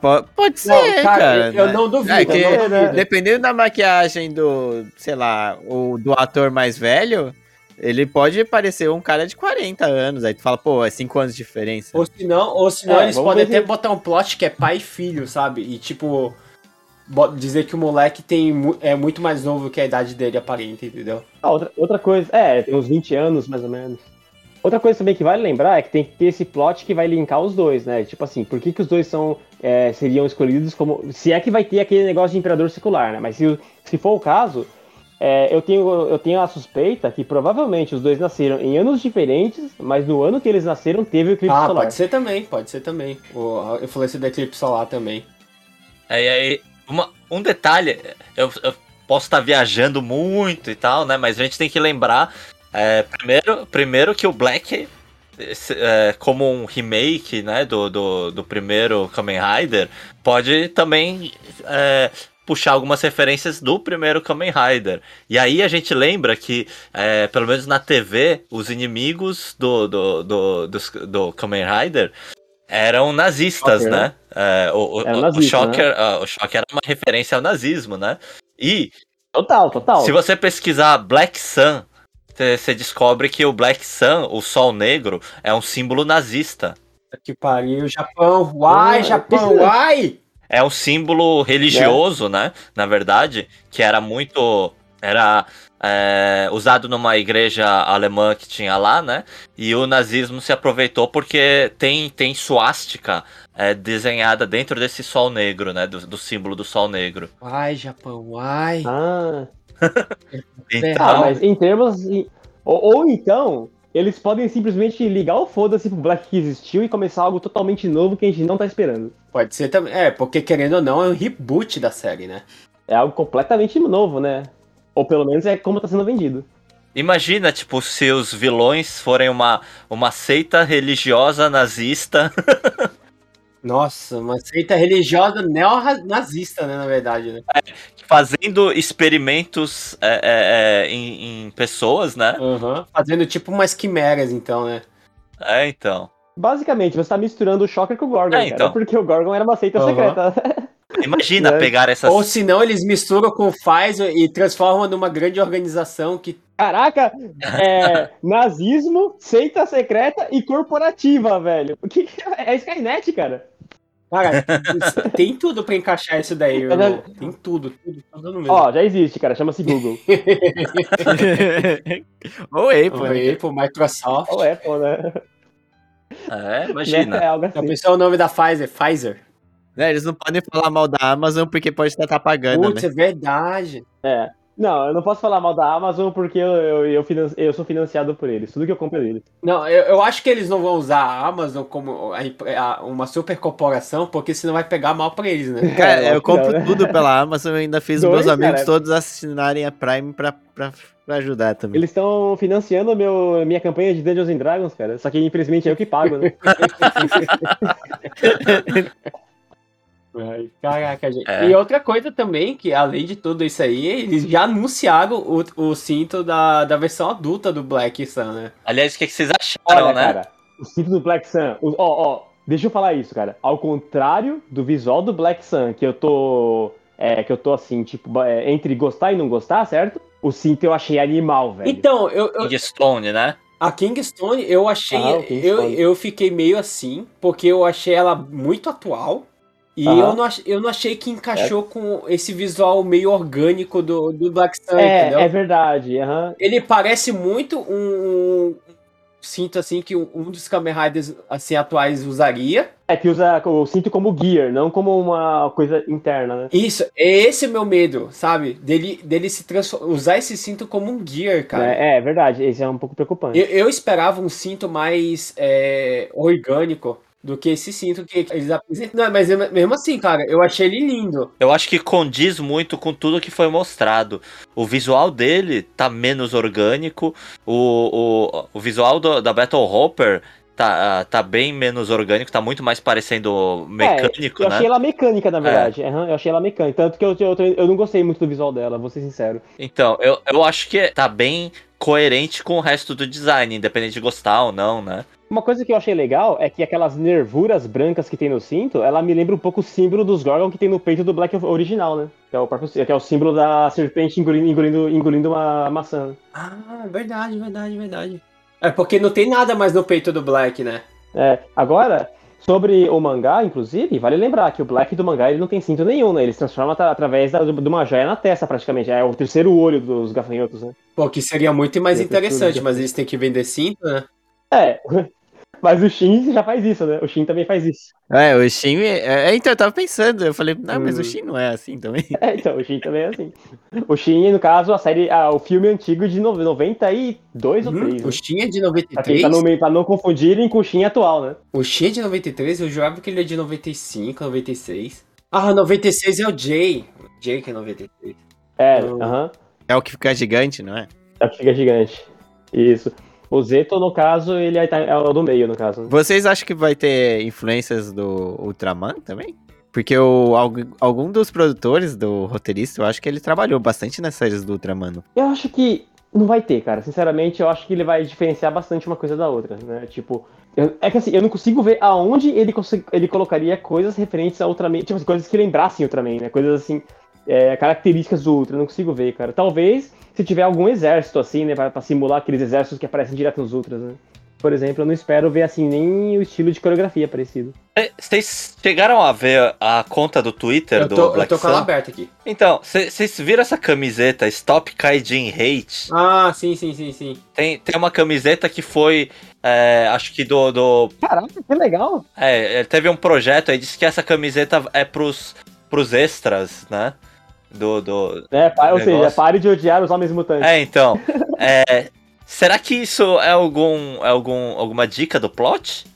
Pode, pode ser, não, cara. cara. Eu, não duvido. É que, não duvido. Dependendo da maquiagem do, sei lá, o, do ator mais velho, ele pode parecer um cara de 40 anos. Aí tu fala, pô, é 5 anos de diferença. Ou senão, ou senão é, eles podem até botar um plot que é pai e filho, sabe? E tipo, dizer que o moleque tem, é muito mais novo que a idade dele aparenta, entendeu? Ah, outra, outra coisa, é, tem uns 20 anos mais ou menos. Outra coisa também que vale lembrar é que tem que ter esse plot que vai linkar os dois, né? Tipo assim, por que, que os dois são é, seriam escolhidos como. Se é que vai ter aquele negócio de imperador secular, né? Mas se, se for o caso, é, eu, tenho, eu tenho a suspeita que provavelmente os dois nasceram em anos diferentes, mas no ano que eles nasceram teve o eclipse ah, solar. Pode ser também, pode ser também. O, a influência do eclipse solar também. Aí, aí uma, um detalhe, eu, eu posso estar viajando muito e tal, né? Mas a gente tem que lembrar é, primeiro, primeiro que o Black, é, como um remake né, do, do, do, primeiro Kamen Rider, pode também é, puxar algumas referências do primeiro Kamen Rider. E aí a gente lembra que, é, pelo menos na TV, os inimigos do, do, do, do, do Kamen Rider eram nazistas, Shocker, né? né? É, o, o, nazista, o, Shocker, né? uh, o Shocker era uma referência ao nazismo, né? E. Total, total. Se você pesquisar Black Sun você descobre que o Black Sun, o Sol Negro, é um símbolo nazista. Que pariu, Japão, uai, Japão, uai! É um símbolo religioso, é. né? Na verdade, que era muito. Era é, usado numa igreja alemã que tinha lá, né? E o nazismo se aproveitou porque tem, tem suástica é, desenhada dentro desse sol negro, né? Do, do símbolo do sol negro. Uai, Japão, uai! Ah. Então... Ah, mas em termos. Ou, ou, então, eles podem simplesmente ligar o foda-se pro Black que existiu e começar algo totalmente novo que a gente não tá esperando. Pode ser também. É, porque querendo ou não, é um reboot da série, né? É algo completamente novo, né? Ou pelo menos é como tá sendo vendido. Imagina, tipo, se os vilões forem uma, uma seita religiosa nazista. Nossa, uma seita religiosa neo-nazista, né, na verdade, né? É, fazendo experimentos é, é, é, em, em, pessoas, né? Uhum. Fazendo tipo umas quimeras, então, né? É, então. Basicamente, você tá misturando o Shocker com o Gorgon, é, então. porque o Gorgon era uma seita uhum. secreta. Imagina é. pegar essas. Ou se não, eles misturam com o Pfizer e transformam numa grande organização que. Caraca! É, nazismo, seita secreta e corporativa, velho. O que é Skynet, cara? Cara, tem tudo pra encaixar isso daí, irmão. Tem tudo, tudo, tudo no mesmo. Ó, já existe, cara, chama-se Google. Ou Apple. Ou né? Apple, Microsoft. Ou Apple, né? É, imagina. É algo assim. Já pensou o nome da Pfizer? Pfizer. É, eles não podem falar mal da Amazon porque pode estar pagando, Putz, né? é verdade. É. Não, eu não posso falar mal da Amazon porque eu, eu, eu, financi... eu sou financiado por eles. Tudo que eu compro é deles. Não, eu, eu acho que eles não vão usar a Amazon como a, a, uma super corporação, porque senão vai pegar mal pra eles, né? Cara, eu compro não, né? tudo pela Amazon e ainda fiz Dois, meus amigos cara. todos assinarem a Prime pra, pra, pra ajudar também. Eles estão financiando meu, minha campanha de Dungeons and Dragons, cara. Só que infelizmente é eu que pago, né? Caraca, gente. É. E outra coisa também, que além de tudo isso aí, eles já anunciaram o, o cinto da, da versão adulta do Black Sun, né? Aliás, o que, que vocês acharam, Olha, né? Cara, o cinto do Black Sun, ó, ó, deixa eu falar isso, cara. Ao contrário do visual do Black Sun, que eu tô. É, que eu tô assim, tipo, é, entre gostar e não gostar, certo? O cinto eu achei animal, velho. Então, eu. eu... Kingstone, né? A Kingstone, eu achei. Ah, eu, eu fiquei meio assim, porque eu achei ela muito atual E Aham. eu, não ach, eu não achei que encaixou com esse visual meio orgânico do, do Black Sun, entendeu? É, é verdade. aham. Ele parece muito um, cinto assim que um, dos Kamen Riders assim, atuais usaria. É que usa o cinto como gear, não como uma coisa interna, né? Isso, é esse o meu medo, sabe? Dele, dele se usar esse cinto como um gear, cara. É, é verdade, esse é um pouco preocupante. Eu, eu esperava um cinto mais é, orgânico do que esse cinto que eles apresentam. Não, mas eu- mesmo assim, cara, eu achei ele lindo. Eu acho que condiz muito com tudo que foi mostrado. O visual dele tá menos orgânico. O, o, o visual do- da Battle Hopper tá, tá bem menos orgânico, tá muito mais parecendo mecânico, eu né? achei ela mecânica, na verdade. aham, eu achei ela mecânica. Tanto que eu, eu, eu não gostei muito do visual dela, vou ser sincero. Então, eu, eu acho que tá bem coerente com o resto do design, independente de gostar ou não, né? Uma coisa que eu achei legal é que aquelas nervuras brancas que tem no cinto, ela me lembra um pouco o símbolo dos Gorgon que tem no peito do Black original, né? Que é o, próprio, que é o símbolo da serpente engolindo, engolindo, engolindo uma maçã. Ah, verdade, verdade, verdade. É porque não tem nada mais no peito do Black, né? É, agora, sobre o mangá, inclusive, vale lembrar que o Black do mangá ele não tem cinto nenhum, né? Ele se transforma atra- através da, de uma joia na testa, praticamente. É o terceiro olho dos gafanhotos, né? Pô, que seria muito mais prefiro interessante, mas eles têm que vender cinto, né? É, mas o Shin já faz isso, né? O Shin também faz isso. É, o Shin. É, é, então, eu tava pensando, eu falei, não, mas Hum. o Shin não é assim também. É, então, o Shin também é assim. O Shin, no caso, a série, ah, o filme antigo de no- 92 ou Hum, 3. o Né? Shin é de Pra, quem- 93? pra não, pra não confundirem com o Shin atual, né? O Shin é de 93? Eu jurava que ele é de 95, 96. Ah, 96 é o Jay. O Jay que é 93. É, Hum. aham. É o que fica gigante, não é? É o que fica gigante. Isso. O Zeto, no caso, ele é, é o do meio, no caso. né? Vocês acham que vai ter influências do Ultraman também? Porque o, algu- algum dos produtores, do roteirista, eu acho que ele trabalhou bastante nas séries do Ultraman. Eu acho que não vai ter, cara. Sinceramente, eu acho que ele vai diferenciar bastante uma coisa da outra, né? Tipo, eu- é que assim, eu não consigo ver aonde ele, ele colocaria coisas referentes a Ultraman, tipo coisas que lembrassem Ultraman, né? Coisas assim, é, características do Ultra, eu não consigo ver, cara. Talvez se tiver algum exército, assim, né, pra, pra simular aqueles exércitos que aparecem direto nos Ultras, né? Por exemplo, eu não espero ver, assim, nem o estilo de coreografia parecido. É, Vocês chegaram a ver a conta do Twitter Eu do tô, eu Black tô com ela aberta aqui. Então, vocês viram essa camiseta Stop Kaijin Hate? Ah, sim, sim, sim, sim. Tem, tem uma camiseta que foi, é, acho que do, do Caraca, que legal! É, é, teve um projeto aí, disse que essa camiseta é pros, pros extras, né? Do. do... É, pa- ou seja, Negócio. pare de odiar os homens mutantes. É, então. é, será que isso é algum, é algum alguma dica do plot?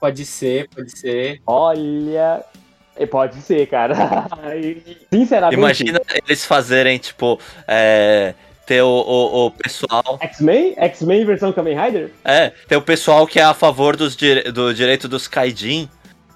Pode ser, pode ser. Olha. Pode ser, cara. Sinceramente. Imagina eles fazerem, tipo, é, ter o, o, o pessoal. X-Men? X-Men versão Kamen Rider? É, ter o pessoal que é a favor dos dire- do direito dos Kaijin.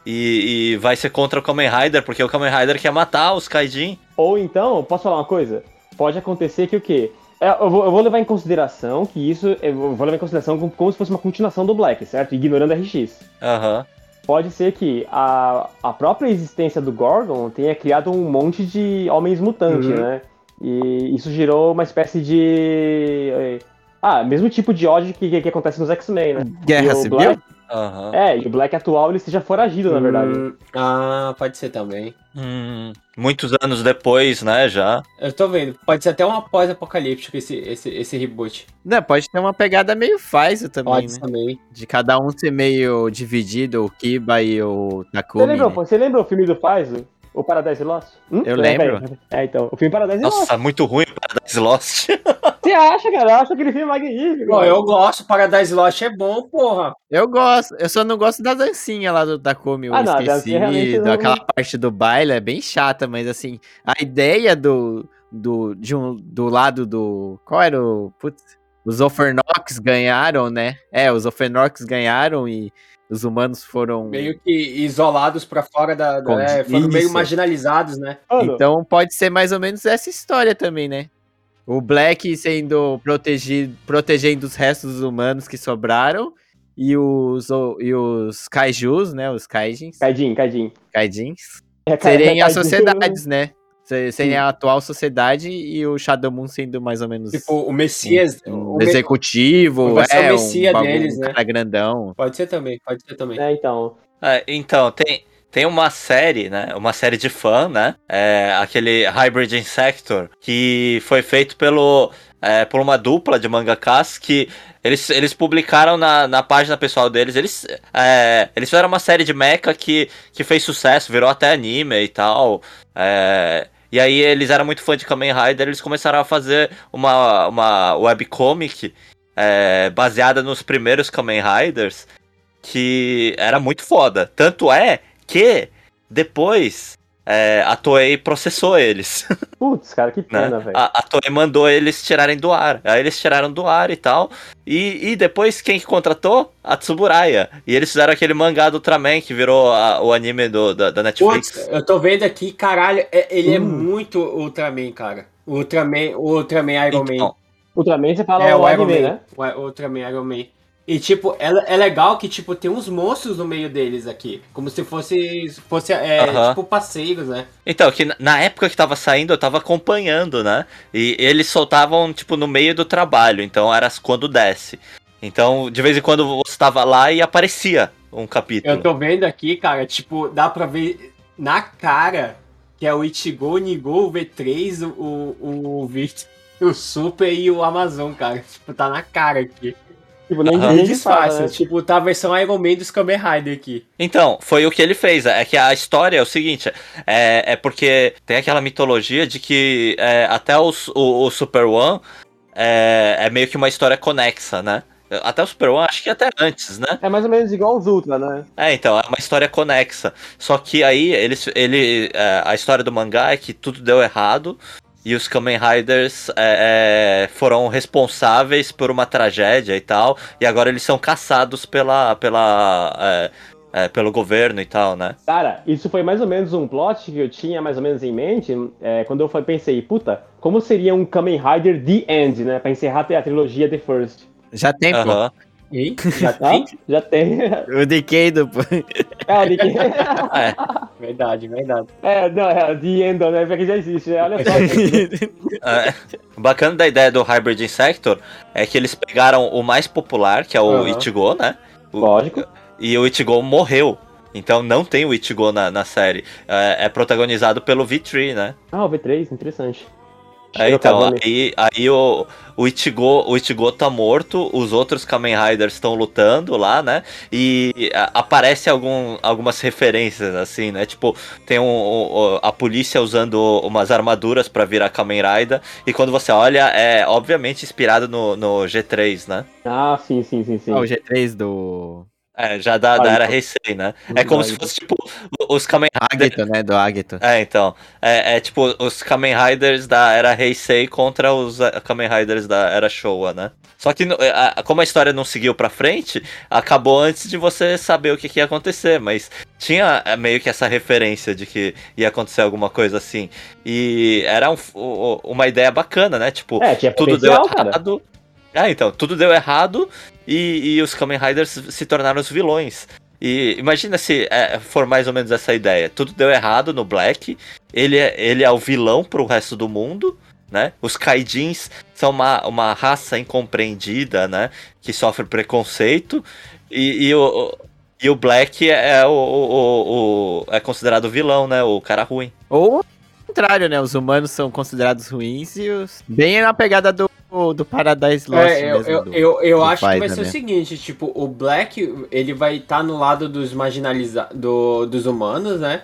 E, e vai ser contra o Kamen Rider, porque o Kamen Rider quer matar os Kaijin. Ou então, posso falar uma coisa? Pode acontecer que o quê? É, eu, vou, eu vou levar em consideração que isso. Eu vou levar em consideração como, como se fosse uma continuação do Black, certo? Ignorando RX. Aham. Pode ser que a, a própria existência do Gorgon tenha criado um monte de homens mutantes, Uhum. né? E isso gerou uma espécie de. eh, Ah, mesmo tipo de ódio que, que, acontece nos X-Men, né? Guerra Civil? Black- Aham. É, e o Black atual ele seja foragido, na verdade. Hum, ah, pode ser também. Hum, muitos anos depois, né, já. Eu tô vendo. Pode ser até um pós-apocalíptico esse, esse, esse reboot. Não, pode ter uma pegada meio Faizo também, Pode né? também. De cada um ser meio dividido, o Kiba e o Você Takumi. lembra, né? você lembra o filme do Faizo? O Paradise Lost? Hum? Eu lembro. É, então, o filme Paradise Lost. Nossa, muito ruim o Paradise Lost. Você acha, cara? Eu acho aquele filme magnífico. Pô, eu gosto. Paradise Lost é bom, porra. Eu gosto, eu só não gosto da dancinha lá do Takumi, eu Ah, não, esqueci. não- Aquela parte do baile é bem chata, mas assim, a ideia do, do, de um, do lado do. Qual era o. Putz, os Offernox ganharam, né? É, os Offernox ganharam e os humanos foram. Meio que isolados pra fora da. da- é, foram meio marginalizados, né? Então pode ser mais ou menos essa história também, né? O Black sendo protegido, protegendo os restos dos humanos que sobraram e os, e os kaijus, né? Os kaijins, Kaidin, Kaidin. kaijins, É, serem as Kaidin- sociedades, né? Se- Serem Sim. a atual sociedade e o Shadow Moon sendo mais ou menos Tipo, o Messias. um o me- executivo, vai ser o é, Messias um, bagulho, deles, um né? cara grandão. Pode ser também, pode ser também. É, então. É, então, tem, tem uma série, né? Uma série de fã, né? É, aquele Hybrid Insector, que foi feito pelo, é, por uma dupla de mangakas que eles, eles publicaram na, na página pessoal deles. Eles, é, eles fizeram uma série de mecha que, que fez sucesso, virou até anime e tal. É, e aí eles eram muito fã de Kamen Rider, eles começaram a fazer uma, uma webcomic é, baseada nos primeiros Kamen Riders, que era muito foda. Tanto é que depois é, a Toei processou eles. Putz, cara, que né? pena, velho. A, a Toei mandou eles tirarem do ar. Aí eles tiraram do ar e tal. E, e depois quem que contratou? A Tsuburaya. E eles fizeram aquele mangá do Ultraman que virou a- o anime do, da, da Netflix. Putz, eu tô vendo aqui, caralho, é- ele é Hum. muito Ultraman, cara. Ultraman, Ultraman Iron Man. Então, Ultraman você fala É, o o Iron anime, Man. né? Ultraman Iron Man. E, tipo, é, é legal que, tipo, tem uns monstros no meio deles aqui. Como se fosse, fosse é, tipo, parceiros, né? Então, que na- na época que tava saindo, eu tava acompanhando, né? E eles soltavam, tipo, no meio do trabalho. Então era quando desce. Então, de vez em quando você tava lá e aparecia um capítulo. Eu tô vendo aqui, cara, tipo, dá pra ver na cara que é o Ichigo, o Nigo, o V3, o, o, o Victor, o Super e o Amazon, cara. Tipo, tá na cara aqui. Tipo, nem, Aham. nem disfarça, né? Tipo, tá a versão Iron Man dos Kamen Rider aqui. Então, foi o que ele fez. É que a história é o seguinte: é, é porque tem aquela mitologia de que é, até os- o, o Super One é, é meio que uma história conexa, né? Até o Super One, acho que até antes, né? É mais ou menos igual os Ultra, né? É, então, é uma história conexa. Só que aí, eles, ele, é, a história do mangá é que tudo deu errado e os Kamen Riders é, é, foram responsáveis por uma tragédia e tal, e agora eles são caçados pela, pela, é, é, pelo governo e tal, né? Cara, isso foi mais ou menos um plot que eu tinha mais ou menos em mente é, quando eu foi- pensei, puta, como seria um Kamen Rider The End, né? Pra encerrar a trilogia The First. Já tem, pô. Já tem? Já tem. O Decado, pô. É, o Nick- É, Verdade, verdade. é, não, é The End, né? Porque já existe, né? Olha só. é. O bacana da ideia do Hybrid Insector é que eles pegaram o mais popular, que é o Aham. Ichigo, né? O- Lógico. E o Ichigo morreu. Então não tem o Ichigo na, na série. É, é protagonizado pelo V3, né? Ah, o V3, interessante. É, então, Trocadilho. aí, aí o, o, Ichigo, o Ichigo tá morto, os outros Kamen Riders estão lutando lá, né? E a- aparece algum, algumas referências, assim, né? Tipo, tem um, um- a polícia usando umas armaduras pra virar Kamen Rider. E quando você olha, é obviamente inspirado no, no G3, né? Ah, sim, sim, sim, sim. Ah, o G3 do É, já da, da era. Heisei, né? É como se fosse, tipo, os Kamen Riders... Agito, né? Do Agito. É, então. É, é tipo os Kamen Riders da era Heisei contra os eh, Kamen Riders da era Showa, né? Só que eh, como a história não seguiu pra frente, acabou antes de você saber o que, que ia acontecer, mas tinha eh, meio que essa referência de que ia acontecer alguma coisa assim. E era um- uma ideia bacana, né? Tipo, É, tinha tudo deu potencial, cara. Ah, então, tudo deu errado e, e os Kamen Riders se tornaram os vilões. E imagina se é, for mais ou menos essa ideia. Tudo deu errado no Black, ele é, ele é o vilão pro resto do mundo, né? Os Kaijins são uma, uma raça incompreendida, né? Que sofre preconceito. E, e o, o- e o Black é, o, o- o- o- é considerado vilão, né? O cara ruim. Ou ao contrário, né? Os humanos são considerados ruins e os. Bem na pegada do, do Paradise Lost É, eu, mesmo. eu, do- eu, eu do acho que vai ser o né? seguinte, tipo, o Black, ele vai estar no lado dos marginalizados, do, dos humanos, né?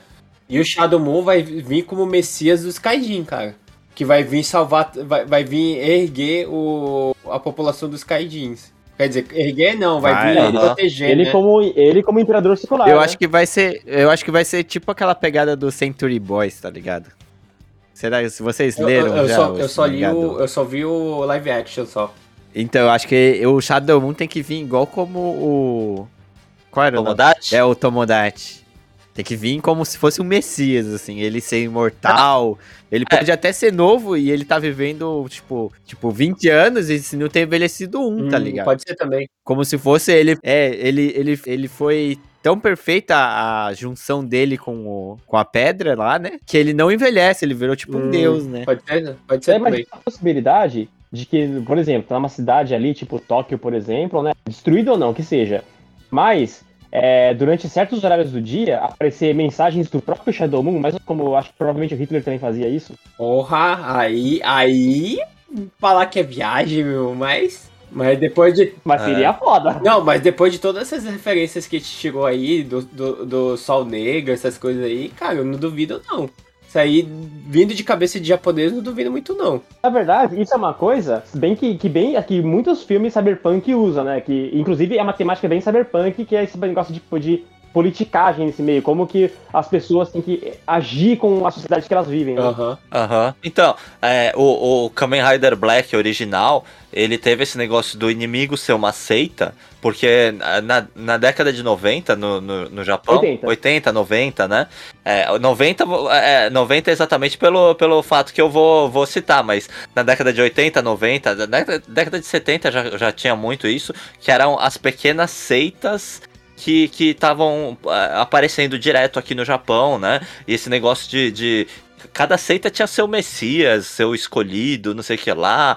E o Shadow Moon vai vir como o messias dos Kaijin, cara. Que vai vir salvar, vai, vai vir erguer o, a população dos Kaijins. Quer dizer, erguer não, vai, Vai, vir aham. proteger, Ele, né? como, ele como imperador secular. Eu né? acho que vai ser. Eu acho que vai ser tipo aquela pegada do Century Boys, tá ligado? Será se vocês Eu, leram eu, eu já só, eu, só li o, eu só vi o live action só. Então, eu acho que o Shadow Moon tem que vir igual como o. Qual era o nome? Tomodachi? É o Tomodachi. Tem que vir como se fosse um Messias, assim. Ele ser imortal. Ele É. pode até ser novo e ele tá vivendo, tipo, tipo 20 anos e se não ter envelhecido um, tá Hum, ligado? Pode ser também. Como se fosse ele. É, ele, ele, ele foi tão perfeita a junção dele com, o, com a pedra lá, né? Que ele não envelhece, ele virou tipo um Hum, deus, né? Pode ser, pode ser É, mas a possibilidade de que, por exemplo, tá uma cidade ali, tipo Tóquio, por exemplo, né? Destruída ou não, que seja. Mas é, durante certos horários do dia, aparecer mensagens do próprio Shadow Moon, mas como eu acho que provavelmente o Hitler também fazia isso. Porra, aí, aí, falar que é viagem, meu, mas... Mas depois de... Mas seria foda. Não, mas depois de todas essas referências que a gente chegou aí, do, do, do Sol Negro, essas coisas aí, cara, eu não duvido não. Isso aí, vindo de cabeça de japonês, não duvido muito não. Na verdade, isso é uma coisa bem que, que bem que muitos filmes cyberpunk usam, né? Que inclusive é uma temática bem cyberpunk, que é esse negócio de, de politicagem nesse meio, como que as pessoas têm que agir com a sociedade que elas vivem. Né? Aham. Aham. Então, é, o, o Kamen Rider Black original, ele teve esse negócio do inimigo ser uma seita, porque na, na década de 90, no, no, no Japão, 80. 80, 90, né? É, 90, é, 90 exatamente pelo, pelo fato que eu vou, vou citar, mas na década de 80, 90, na década, década de 70 já, já tinha muito isso, que eram as pequenas seitas que estavam aparecendo direto aqui no Japão, né? E esse negócio de, de. Cada seita tinha seu messias, seu escolhido, não sei o que lá.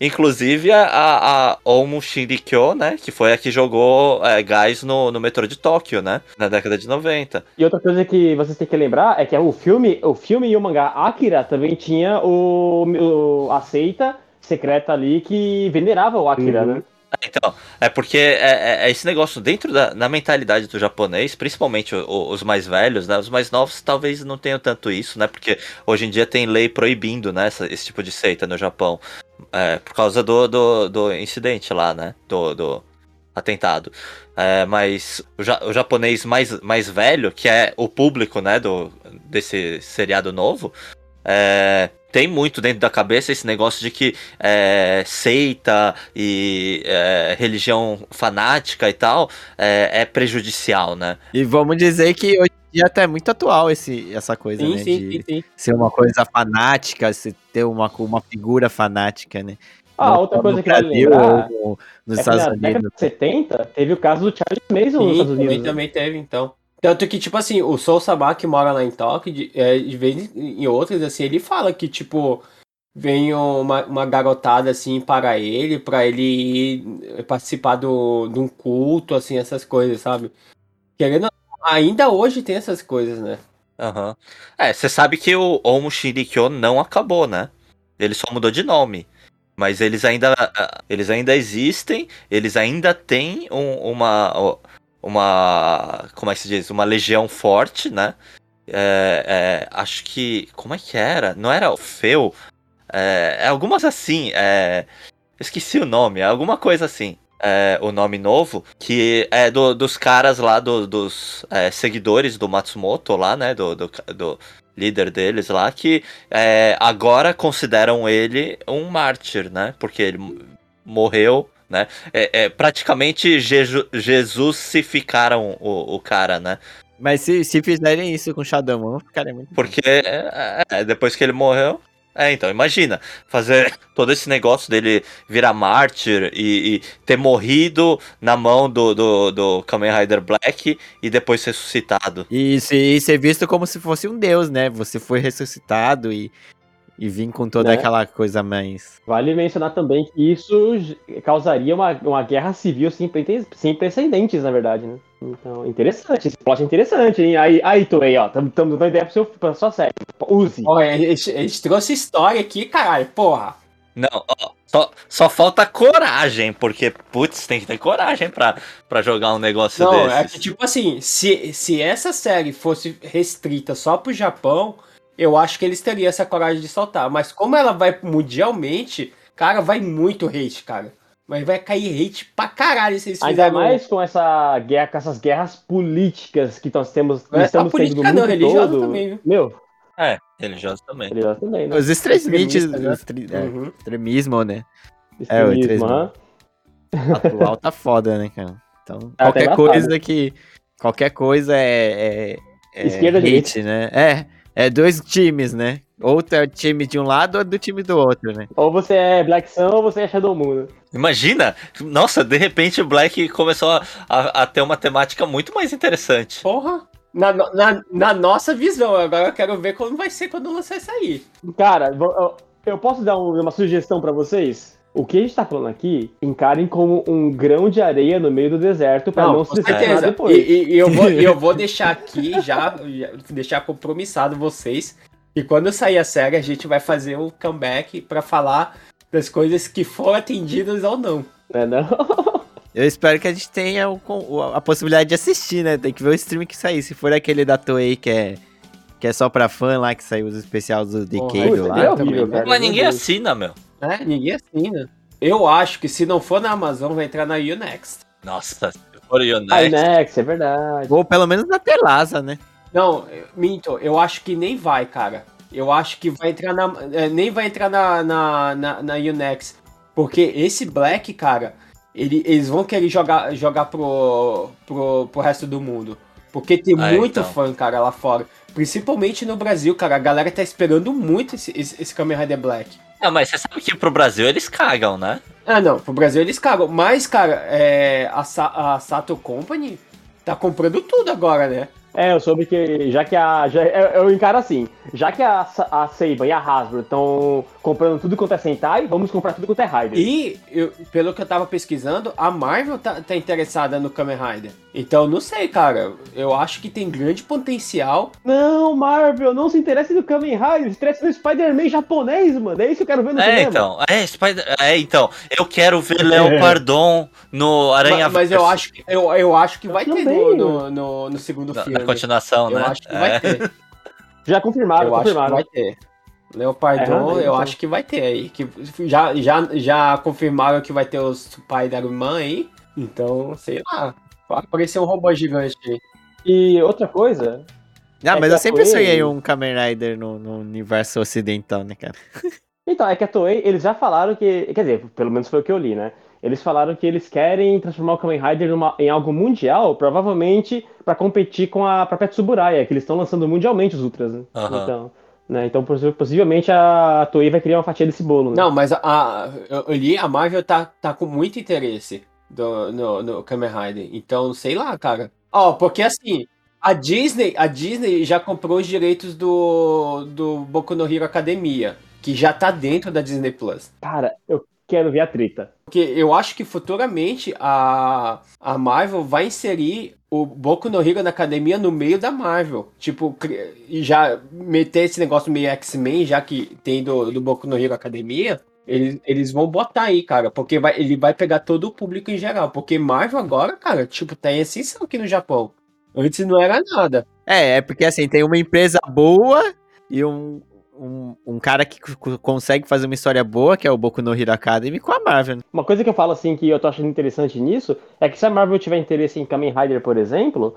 Inclusive a, a, a Omu Shinrikyo, né? Que foi a que jogou é, gás no, no metrô de Tóquio, né? Na década de 90. E outra coisa que vocês têm que lembrar é que o filme, o filme e o mangá Akira também tinha o, o a seita secreta ali que venerava o Akira, Uhum. né? Então, é porque é, é- é esse negócio dentro da mentalidade do japonês, principalmente o- o- os mais velhos, né? Os mais novos talvez não tenham tanto isso, né? Porque hoje em dia tem lei proibindo, né? essa- esse tipo de seita no Japão. É, por causa do, do, do incidente lá, né? Do, do atentado. É, mas o, ja- o japonês mais, mais velho, que é o público, né? Do, desse seriado novo, é, tem muito dentro da cabeça esse negócio de que é, seita e é, religião fanática e tal é, é prejudicial, né? E vamos dizer que hoje em dia até é muito atual esse, essa coisa, Sim, né? sim, de sim, sim. ser uma coisa fanática, se ter uma, uma figura fanática, né? Ah, Não outra coisa no que Brasil lembrar ou nos é Estados na década Unidos. de 70 teve o caso do Charles Mason nos Estados também, Unidos. né? também teve, então. Tanto que, tipo assim, o Soul Sabah que mora lá em Tóquio, de, é, de vez em outras, assim, ele fala que, tipo, vem uma, uma garotada, assim, para ele, pra ele ir participar do, de um culto, assim, essas coisas, sabe? Querendo, ainda hoje tem essas coisas, né? Aham. É, você sabe que o Omo Shinrikyo não acabou, né? Ele só mudou de nome. Mas eles ainda, ah, eles ainda existem, eles ainda têm um- uma, uma, como é que se diz? Uma legião forte, né? É, é, acho que, como é que era? Não era o? É, é algumas assim, é, esqueci o nome, é alguma coisa assim. É, o nome novo, que é do- dos caras lá, do- dos seguidores do Matsumoto lá, né? Do, do, do líder deles lá, que é, agora consideram ele um mártir, né? Porque ele morreu, né? É, é, praticamente Jeju- Jesusificaram o, o cara, né? Mas se, se fizerem isso com não ficaria muito. Porque é, é, depois que ele morreu. É, então, imagina, fazer todo esse negócio dele virar mártir e, e ter morrido na mão do, do, do Kamen Rider Black e depois ressuscitado. E, e ser visto como se fosse um deus, né? Você foi ressuscitado e, e vir com toda Né? aquela coisa mais. Vale mencionar também que isso causaria uma, uma guerra civil sem, sem precedentes, na verdade, né? Então, interessante, esse plot é interessante, hein? Aí, aí Toei, ó, estamos dando ideia pro seu, pra sua série. Use. Olha, a gente, a gente trouxe história aqui, caralho, porra. Não, ó, só, só falta coragem, porque, putz, tem que ter coragem pra, pra jogar um negócio Não, desses. é que, tipo assim, se, se essa série fosse restrita só pro Japão, eu acho que eles teriam essa coragem de soltar. Mas como ela vai mundialmente, cara, vai muito hate, cara. Mas vai cair hate pra caralho se eles Ainda mais com essa guerra, com essas guerras políticas que nós temos, Não é estamos tendo no política não, mundo religiosa todo. também, viu? Meu, É, religioso também. religiosa também, né? Os extremistas. Extremista, né? é, Uhum. extremismo, né? É, o Extremismo, extremismo. aham. Atual tá foda, né, cara? Então, Tá qualquer coisa que. Qualquer coisa é. é, é Esquerda, hate, né? É. É dois times, né? Ou é o time de um lado ou do time do outro, né? Ou você é Black Sun ou você é Shadow Moon. né? Imagina, nossa, de repente o Black começou a, a- a ter uma temática muito mais interessante. Porra. Na, na, na nossa visão, agora eu quero ver como vai ser quando lançar isso aí. Cara, eu- eu posso dar um- uma sugestão pra vocês? O que a gente tá falando aqui, encarem como um grão de areia no meio do deserto pra não, com se certeza. depois. E, e- eu vou, eu vou deixar aqui já, já- deixar compromissado vocês que quando sair a série a gente vai fazer um comeback pra falar das coisas que foram atendidas ou não. Né, não? Eu espero que a gente tenha o- o- a possibilidade de assistir, né? Tem que ver o stream que sair. Se for aquele da Toei que é, que é só pra fã lá, que saiu os especiais do Decade Puta, lá. é horrível, também, cara. Mas ninguém assina, meu. É, ninguém assina. Eu acho que se não for na Amazon, vai entrar na Unext. Nossa, se for o Aí, Yonex. Next, é verdade. Ou pelo menos na Telasa, né? Não, minto, eu acho que nem vai, cara. Eu acho que vai entrar na. é, nem vai entrar na, na, na, na Unext. Porque esse Black, cara, ele- eles vão querer jogar, jogar pro, pro, pro resto do mundo. Porque tem Ah, muito então. fã, cara, lá fora. Principalmente no Brasil, cara. A galera tá esperando muito esse, esse, esse Kamen Rider Black. Ah, mas você sabe que pro Brasil eles cagam, né? Ah, não, pro Brasil eles cagam. Mas, cara, é, a, Sa- a Sato Company tá comprando tudo agora, né? É, eu soube que já que a. Já, eu, eu encaro assim, já que a, a Seiba e a Hasbro estão comprando tudo quanto é Sentai, vamos comprar tudo quanto é Rider. E, eu- pelo que eu tava pesquisando, a Marvel tá, tá interessada no Kamen Rider. Então, não sei, cara. Eu acho que tem grande potencial. Não, Marvel, não se interesse no Kamen Rider, se interesse no Spider-Man japonês, mano. É isso que eu quero ver no É, cinema. então. É, Spider... é, então. Eu quero ver Léo Pardon no Aranha Ma- mas eu acho, que- eu, eu acho que vai Eu ter também. no, no, no- no segundo na, filme. Continuação, eu né? acho que É. vai ter. Já confirmaram, eu acho que confirmaram. vai ter. Leopardon, É, eu então. acho que vai ter aí. Que já, já, já confirmaram que vai ter os Spider-Man aí. Então, sei lá. Vai aparecer um robô gigante aí. E outra coisa, Ah, É mas eu sempre Toei- sonhei um Kamen Rider no, no universo ocidental, né, cara? Então, é que a Toei, eles já falaram que. Quer dizer, pelo menos foi o que eu li, né? Eles falaram que eles querem transformar o Kamen Rider numa- em algo mundial, provavelmente pra competir com a própria Tsuburaya, que eles estão lançando mundialmente os Ultras, né? Aham. Então, né? então possi- possivelmente a Toei vai criar uma fatia desse bolo, né? Não, mas a, a- eu, li, a Marvel tá, tá com muito interesse do, no, no Kamen Rider. Então, sei lá, cara. Ó, porque assim, a Disney, a Disney já comprou os direitos do, do Boku no Hero Academia, que já tá dentro da Disney Plus. Cara, eu quero ver a treta. Porque eu acho que futuramente a, a Marvel vai inserir o Boku no Hero na academia no meio da Marvel. Tipo, e já meter esse negócio meio X-Men, já que tem do, do Boku no Hero Academia. Eles, eles vão botar aí, cara, porque vai, ele vai pegar todo o público em geral. Porque Marvel agora, cara, tipo, tá em ascensão aqui no Japão. Antes não era nada. É, é porque assim, tem uma empresa boa e um, um, um cara que consegue fazer uma história boa, que é o Boku no Hero Academy, com a Marvel. né? Uma coisa que eu falo assim que eu tô achando interessante nisso é que se a Marvel tiver interesse em Kamen Rider, por exemplo,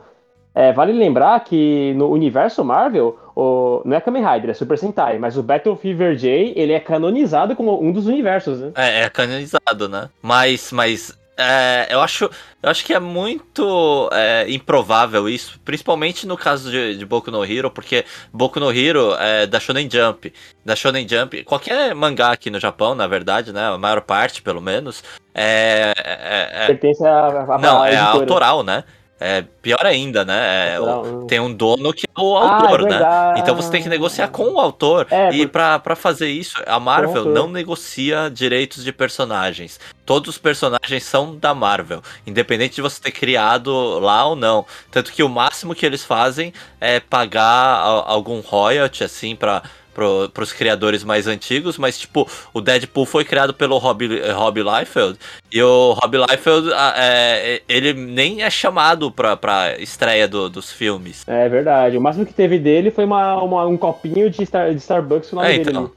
é, vale lembrar que no universo Marvel, o, não é Kamen Rider, é Super Sentai, mas o Battle Fever J, ele é canonizado como um dos universos, né? É, é canonizado, né? Mas, mas é, eu, acho, eu acho que é muito é, improvável isso, principalmente no caso de, de Boku no Hero, porque Boku no Hero é da Shonen Jump. Da Shonen Jump, qualquer mangá aqui no Japão, na verdade, né? A maior parte, pelo menos, é. é- é- Pertence à, à, não, é editora. autoral, né? É pior ainda, né? É, o- hum. tem um dono que é o Ah, é autor, né? verdade. Então você tem que negociar com o autor. É, e porque- pra, pra fazer isso, a Marvel não negocia direitos de personagens. Todos os personagens são da Marvel, independente de você ter criado lá ou não. Tanto que o máximo que eles fazem é pagar algum royalty, assim, pra. Pro, pros criadores mais antigos, mas tipo, o Deadpool foi criado pelo Rob, Rob Liefeld e o Rob Liefeld, é, ele nem é chamado pra, pra estreia do- dos filmes. É verdade. O máximo que teve dele foi uma, uma- um copinho de, Star- de Starbucks com o nome É, dele então. ali.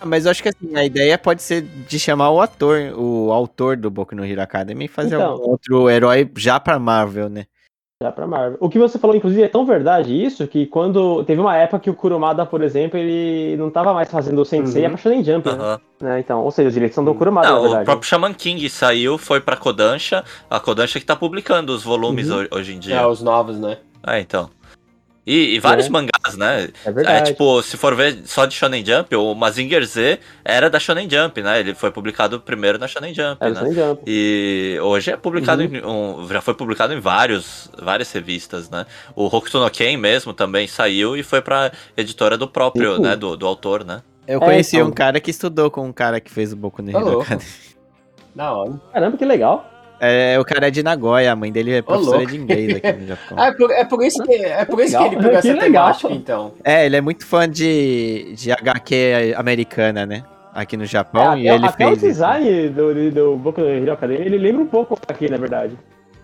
Ah, Mas eu acho que assim, a ideia pode ser de chamar o ator, o autor do Boku no Hero Academy e fazer Então. algum outro herói já pra Marvel, né? Já pra Marvel. O que você falou, inclusive, é tão verdade isso que quando. Teve uma época que o Kurumada, por exemplo, ele não tava mais fazendo o Sensei, Uhum. é pra Shonen Jump, né? Aham. Né, Então, ou seja, os direitos são do Kurumada, na Não, verdade. o próprio Shaman King saiu, foi pra Kodansha, a Kodansha que tá publicando os volumes Uhum. ho- hoje em É, dia. os novos, né? É, então. E, e vários É. mangás, né? É verdade. É tipo, se for ver só de Shonen Jump, o Mazinger Z era da Shonen Jump, né? Ele foi publicado primeiro na Shonen Jump, É né? Shonen Jump. E hoje é publicado Uhum. em um, já foi publicado em vários, várias revistas, né? O Hokuto no Ken mesmo também saiu e foi pra editora do próprio, Sim. né? Do, do autor, né? Eu É, conheci então. um cara que estudou com um cara que fez o Boku no Hero louco. Academy. Da hora. Caramba, que legal. É, o cara é de Nagoya, a mãe dele é professora de inglês aqui no Japão. Ah, é por, é por isso que, é por isso que Legal, ele pegou que essa legal. temática, então. É, ele é muito fã de, de HQ americana, né? Aqui no Japão, É, e até ele até o fez isso. design do, do, do Boku no Hero Academia, ele lembra um pouco aqui, na verdade.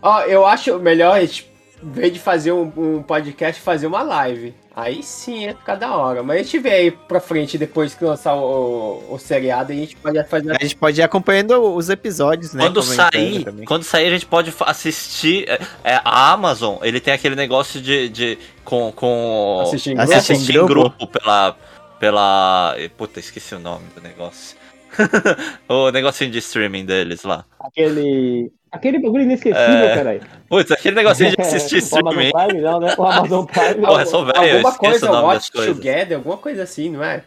Ó, eu acho melhor a gente, em vez de fazer um, um podcast, fazer uma live. Aí sim ia ficar da hora. Mas a gente vê aí pra frente, depois que lançar o, o, o seriado, a gente pode fazer. A gente pode ir acompanhando os episódios, né? Quando sair, também. quando sair a gente pode assistir. é, é, a Amazon, ele tem aquele negócio de, de com, com Assistir em grupo. assistir em grupo? grupo pela pela puta, esqueci o nome do negócio. o negocinho de streaming deles lá. Aquele. Aquele bagulho inesquecível, É. caralho. Putz, aquele negocinho de assistir o Amazon streaming. Prime, não, né? O Amazon Prime. Porra, eu sou velho, Alguma coisa, o nome Watch. Together, alguma coisa assim, não é?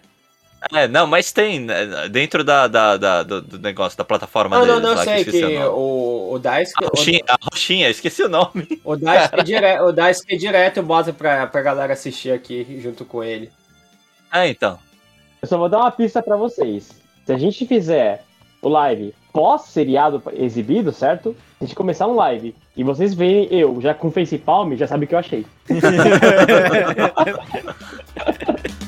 É, não, mas tem né, dentro da, da, da- do, do negócio, da plataforma Não, deles não, não, lá, sei que que o o, o Dice. A roxinha, a roxinha, esqueci o nome. O, o Dice que dire, o Dice que direto bota pra, pra galera assistir aqui junto com ele. É, então. Eu só vou dar uma pista pra vocês. Se a gente fizer o live pós-seriado exibido, certo? A gente começar um live e vocês verem eu já com face palm, já sabe o que eu achei.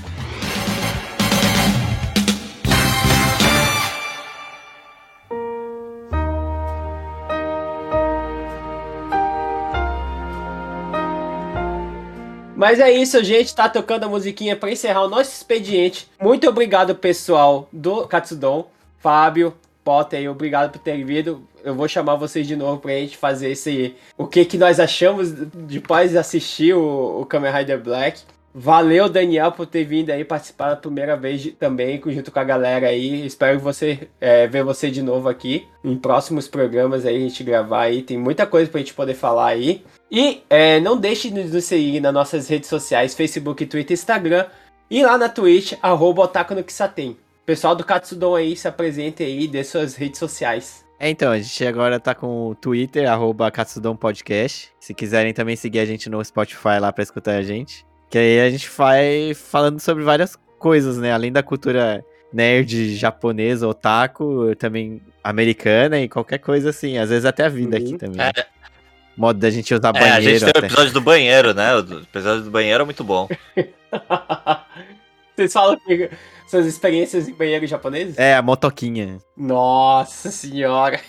Mas é isso, gente tá tocando a musiquinha pra encerrar o nosso expediente. Muito obrigado, pessoal do Katsudon. Fábio, Potter, obrigado por terem vindo. Eu vou chamar vocês de novo pra gente fazer esse. O que, que nós achamos depois de assistir o, o Kamen Rider Black. Valeu, Daniel, por ter vindo aí participar da primeira vez também, junto com a galera aí. Espero você é, ver você de novo aqui em próximos programas aí, a gente gravar aí. Tem muita coisa pra gente poder falar aí. E é, não deixe de nos seguir nas nossas redes sociais, Facebook, Twitter, Instagram. E lá na Twitch, arroba Otaku no Kisaten. Pessoal do Katsudon aí, se apresente aí, dê suas redes sociais. É, então, a gente agora tá com o Twitter, arroba Katsudon Podcast. Se quiserem também seguir a gente no Spotify lá pra escutar a gente. Que aí a gente vai falando sobre várias coisas, né? Além da cultura nerd japonesa, otaku, também americana e qualquer coisa assim. Às vezes até a vida Uhum. aqui também. É, Modo da gente usar é, banheiro a gente tem o episódio do banheiro, né? O episódio do banheiro é muito bom. Vocês falam que suas experiências em banheiro japoneses? É, a motoquinha. Nossa senhora.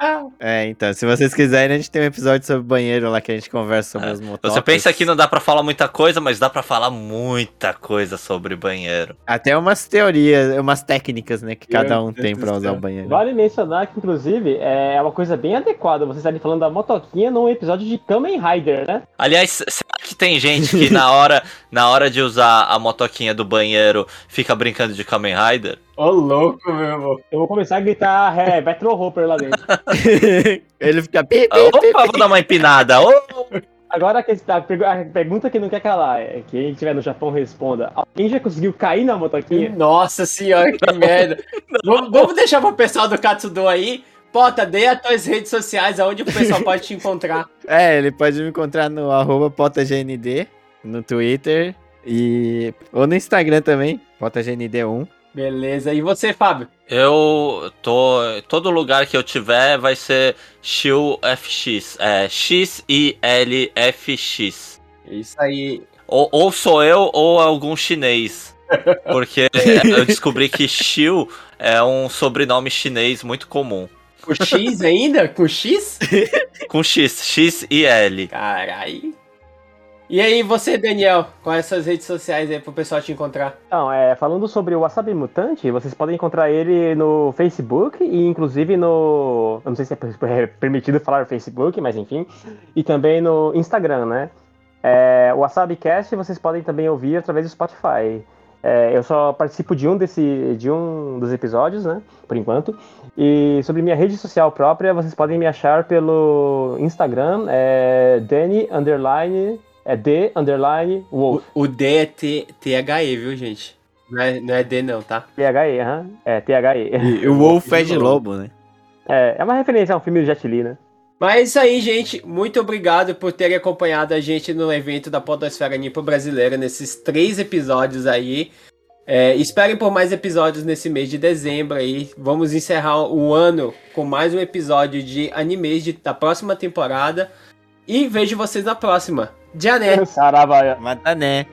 É, então, se vocês quiserem, a gente tem um episódio sobre banheiro lá que a gente conversa sobre É. as motocas. Você pensa que não dá pra falar muita coisa, mas dá pra falar muita coisa sobre banheiro. Até umas teorias, umas técnicas, né, que Meu cada um tem pra usar o banheiro. Vale mencionar que, inclusive, é uma coisa bem adequada vocês estarem falando da motoquinha num episódio de Kamen Rider, né? Aliás, será que tem gente que na hora, na hora de usar a motoquinha do banheiro fica brincando de Kamen Rider? Ô louco, meu irmão. Eu vou começar a gritar é, Retro Hopper lá dentro. Ele fica. pi, pi, Ah, Opa, vou dar uma empinada. Ô, Agora a, questão- a pergu- a pergunta que não quer calar é: quem estiver no Japão responda. Alguém já conseguiu cair na motoquinha? Nossa senhora, que merda. vamos, vamos deixar pro pessoal do Katsudon aí. Pota, dê as tuas redes sociais, aonde o pessoal pode te encontrar. É, ele pode me encontrar no arroba potagnd, no Twitter e. ou no Instagram também, potagnd1. Beleza. E você, Fábio? Eu tô. Todo lugar que eu tiver vai ser Shield FX. É X-I-L-F-X. Isso aí. Ou, ou sou eu ou algum chinês. Porque eu descobri que Xiu é um sobrenome chinês muito comum. Com X ainda? Com X? Com X, X e L. Carai. E aí, você, Daniel? Quais essas redes sociais aí pro pessoal te encontrar? Então, é, falando sobre o Wasabi Mutante, vocês podem encontrar ele no Facebook e inclusive no. Eu não sei se é é permitido falar Facebook, mas enfim. E também no Instagram, né? É, o WasabiCast vocês podem também ouvir através do Spotify. É, eu só participo de um, desse, de um dos episódios, né? Por enquanto. E sobre minha rede social própria, vocês podem me achar pelo Instagram, é Danny underline, é D underline Wolf. O, o D é T, THE, viu, gente? Não é, não é D, não, tá? THE, aham. É, THE. E o Wolf é de lobo, né? É, é uma referência a um filme do Jet Li, né? Mas é isso aí, gente. Muito obrigado por terem acompanhado a gente no evento da Podosfera Nipo Brasileira, nesses três episódios aí. É, esperem por mais episódios nesse mês de dezembro aí. Vamos encerrar o ano com mais um episódio de animes de, da próxima temporada. E vejo vocês na próxima. Jané! Sarabaya. Mata né.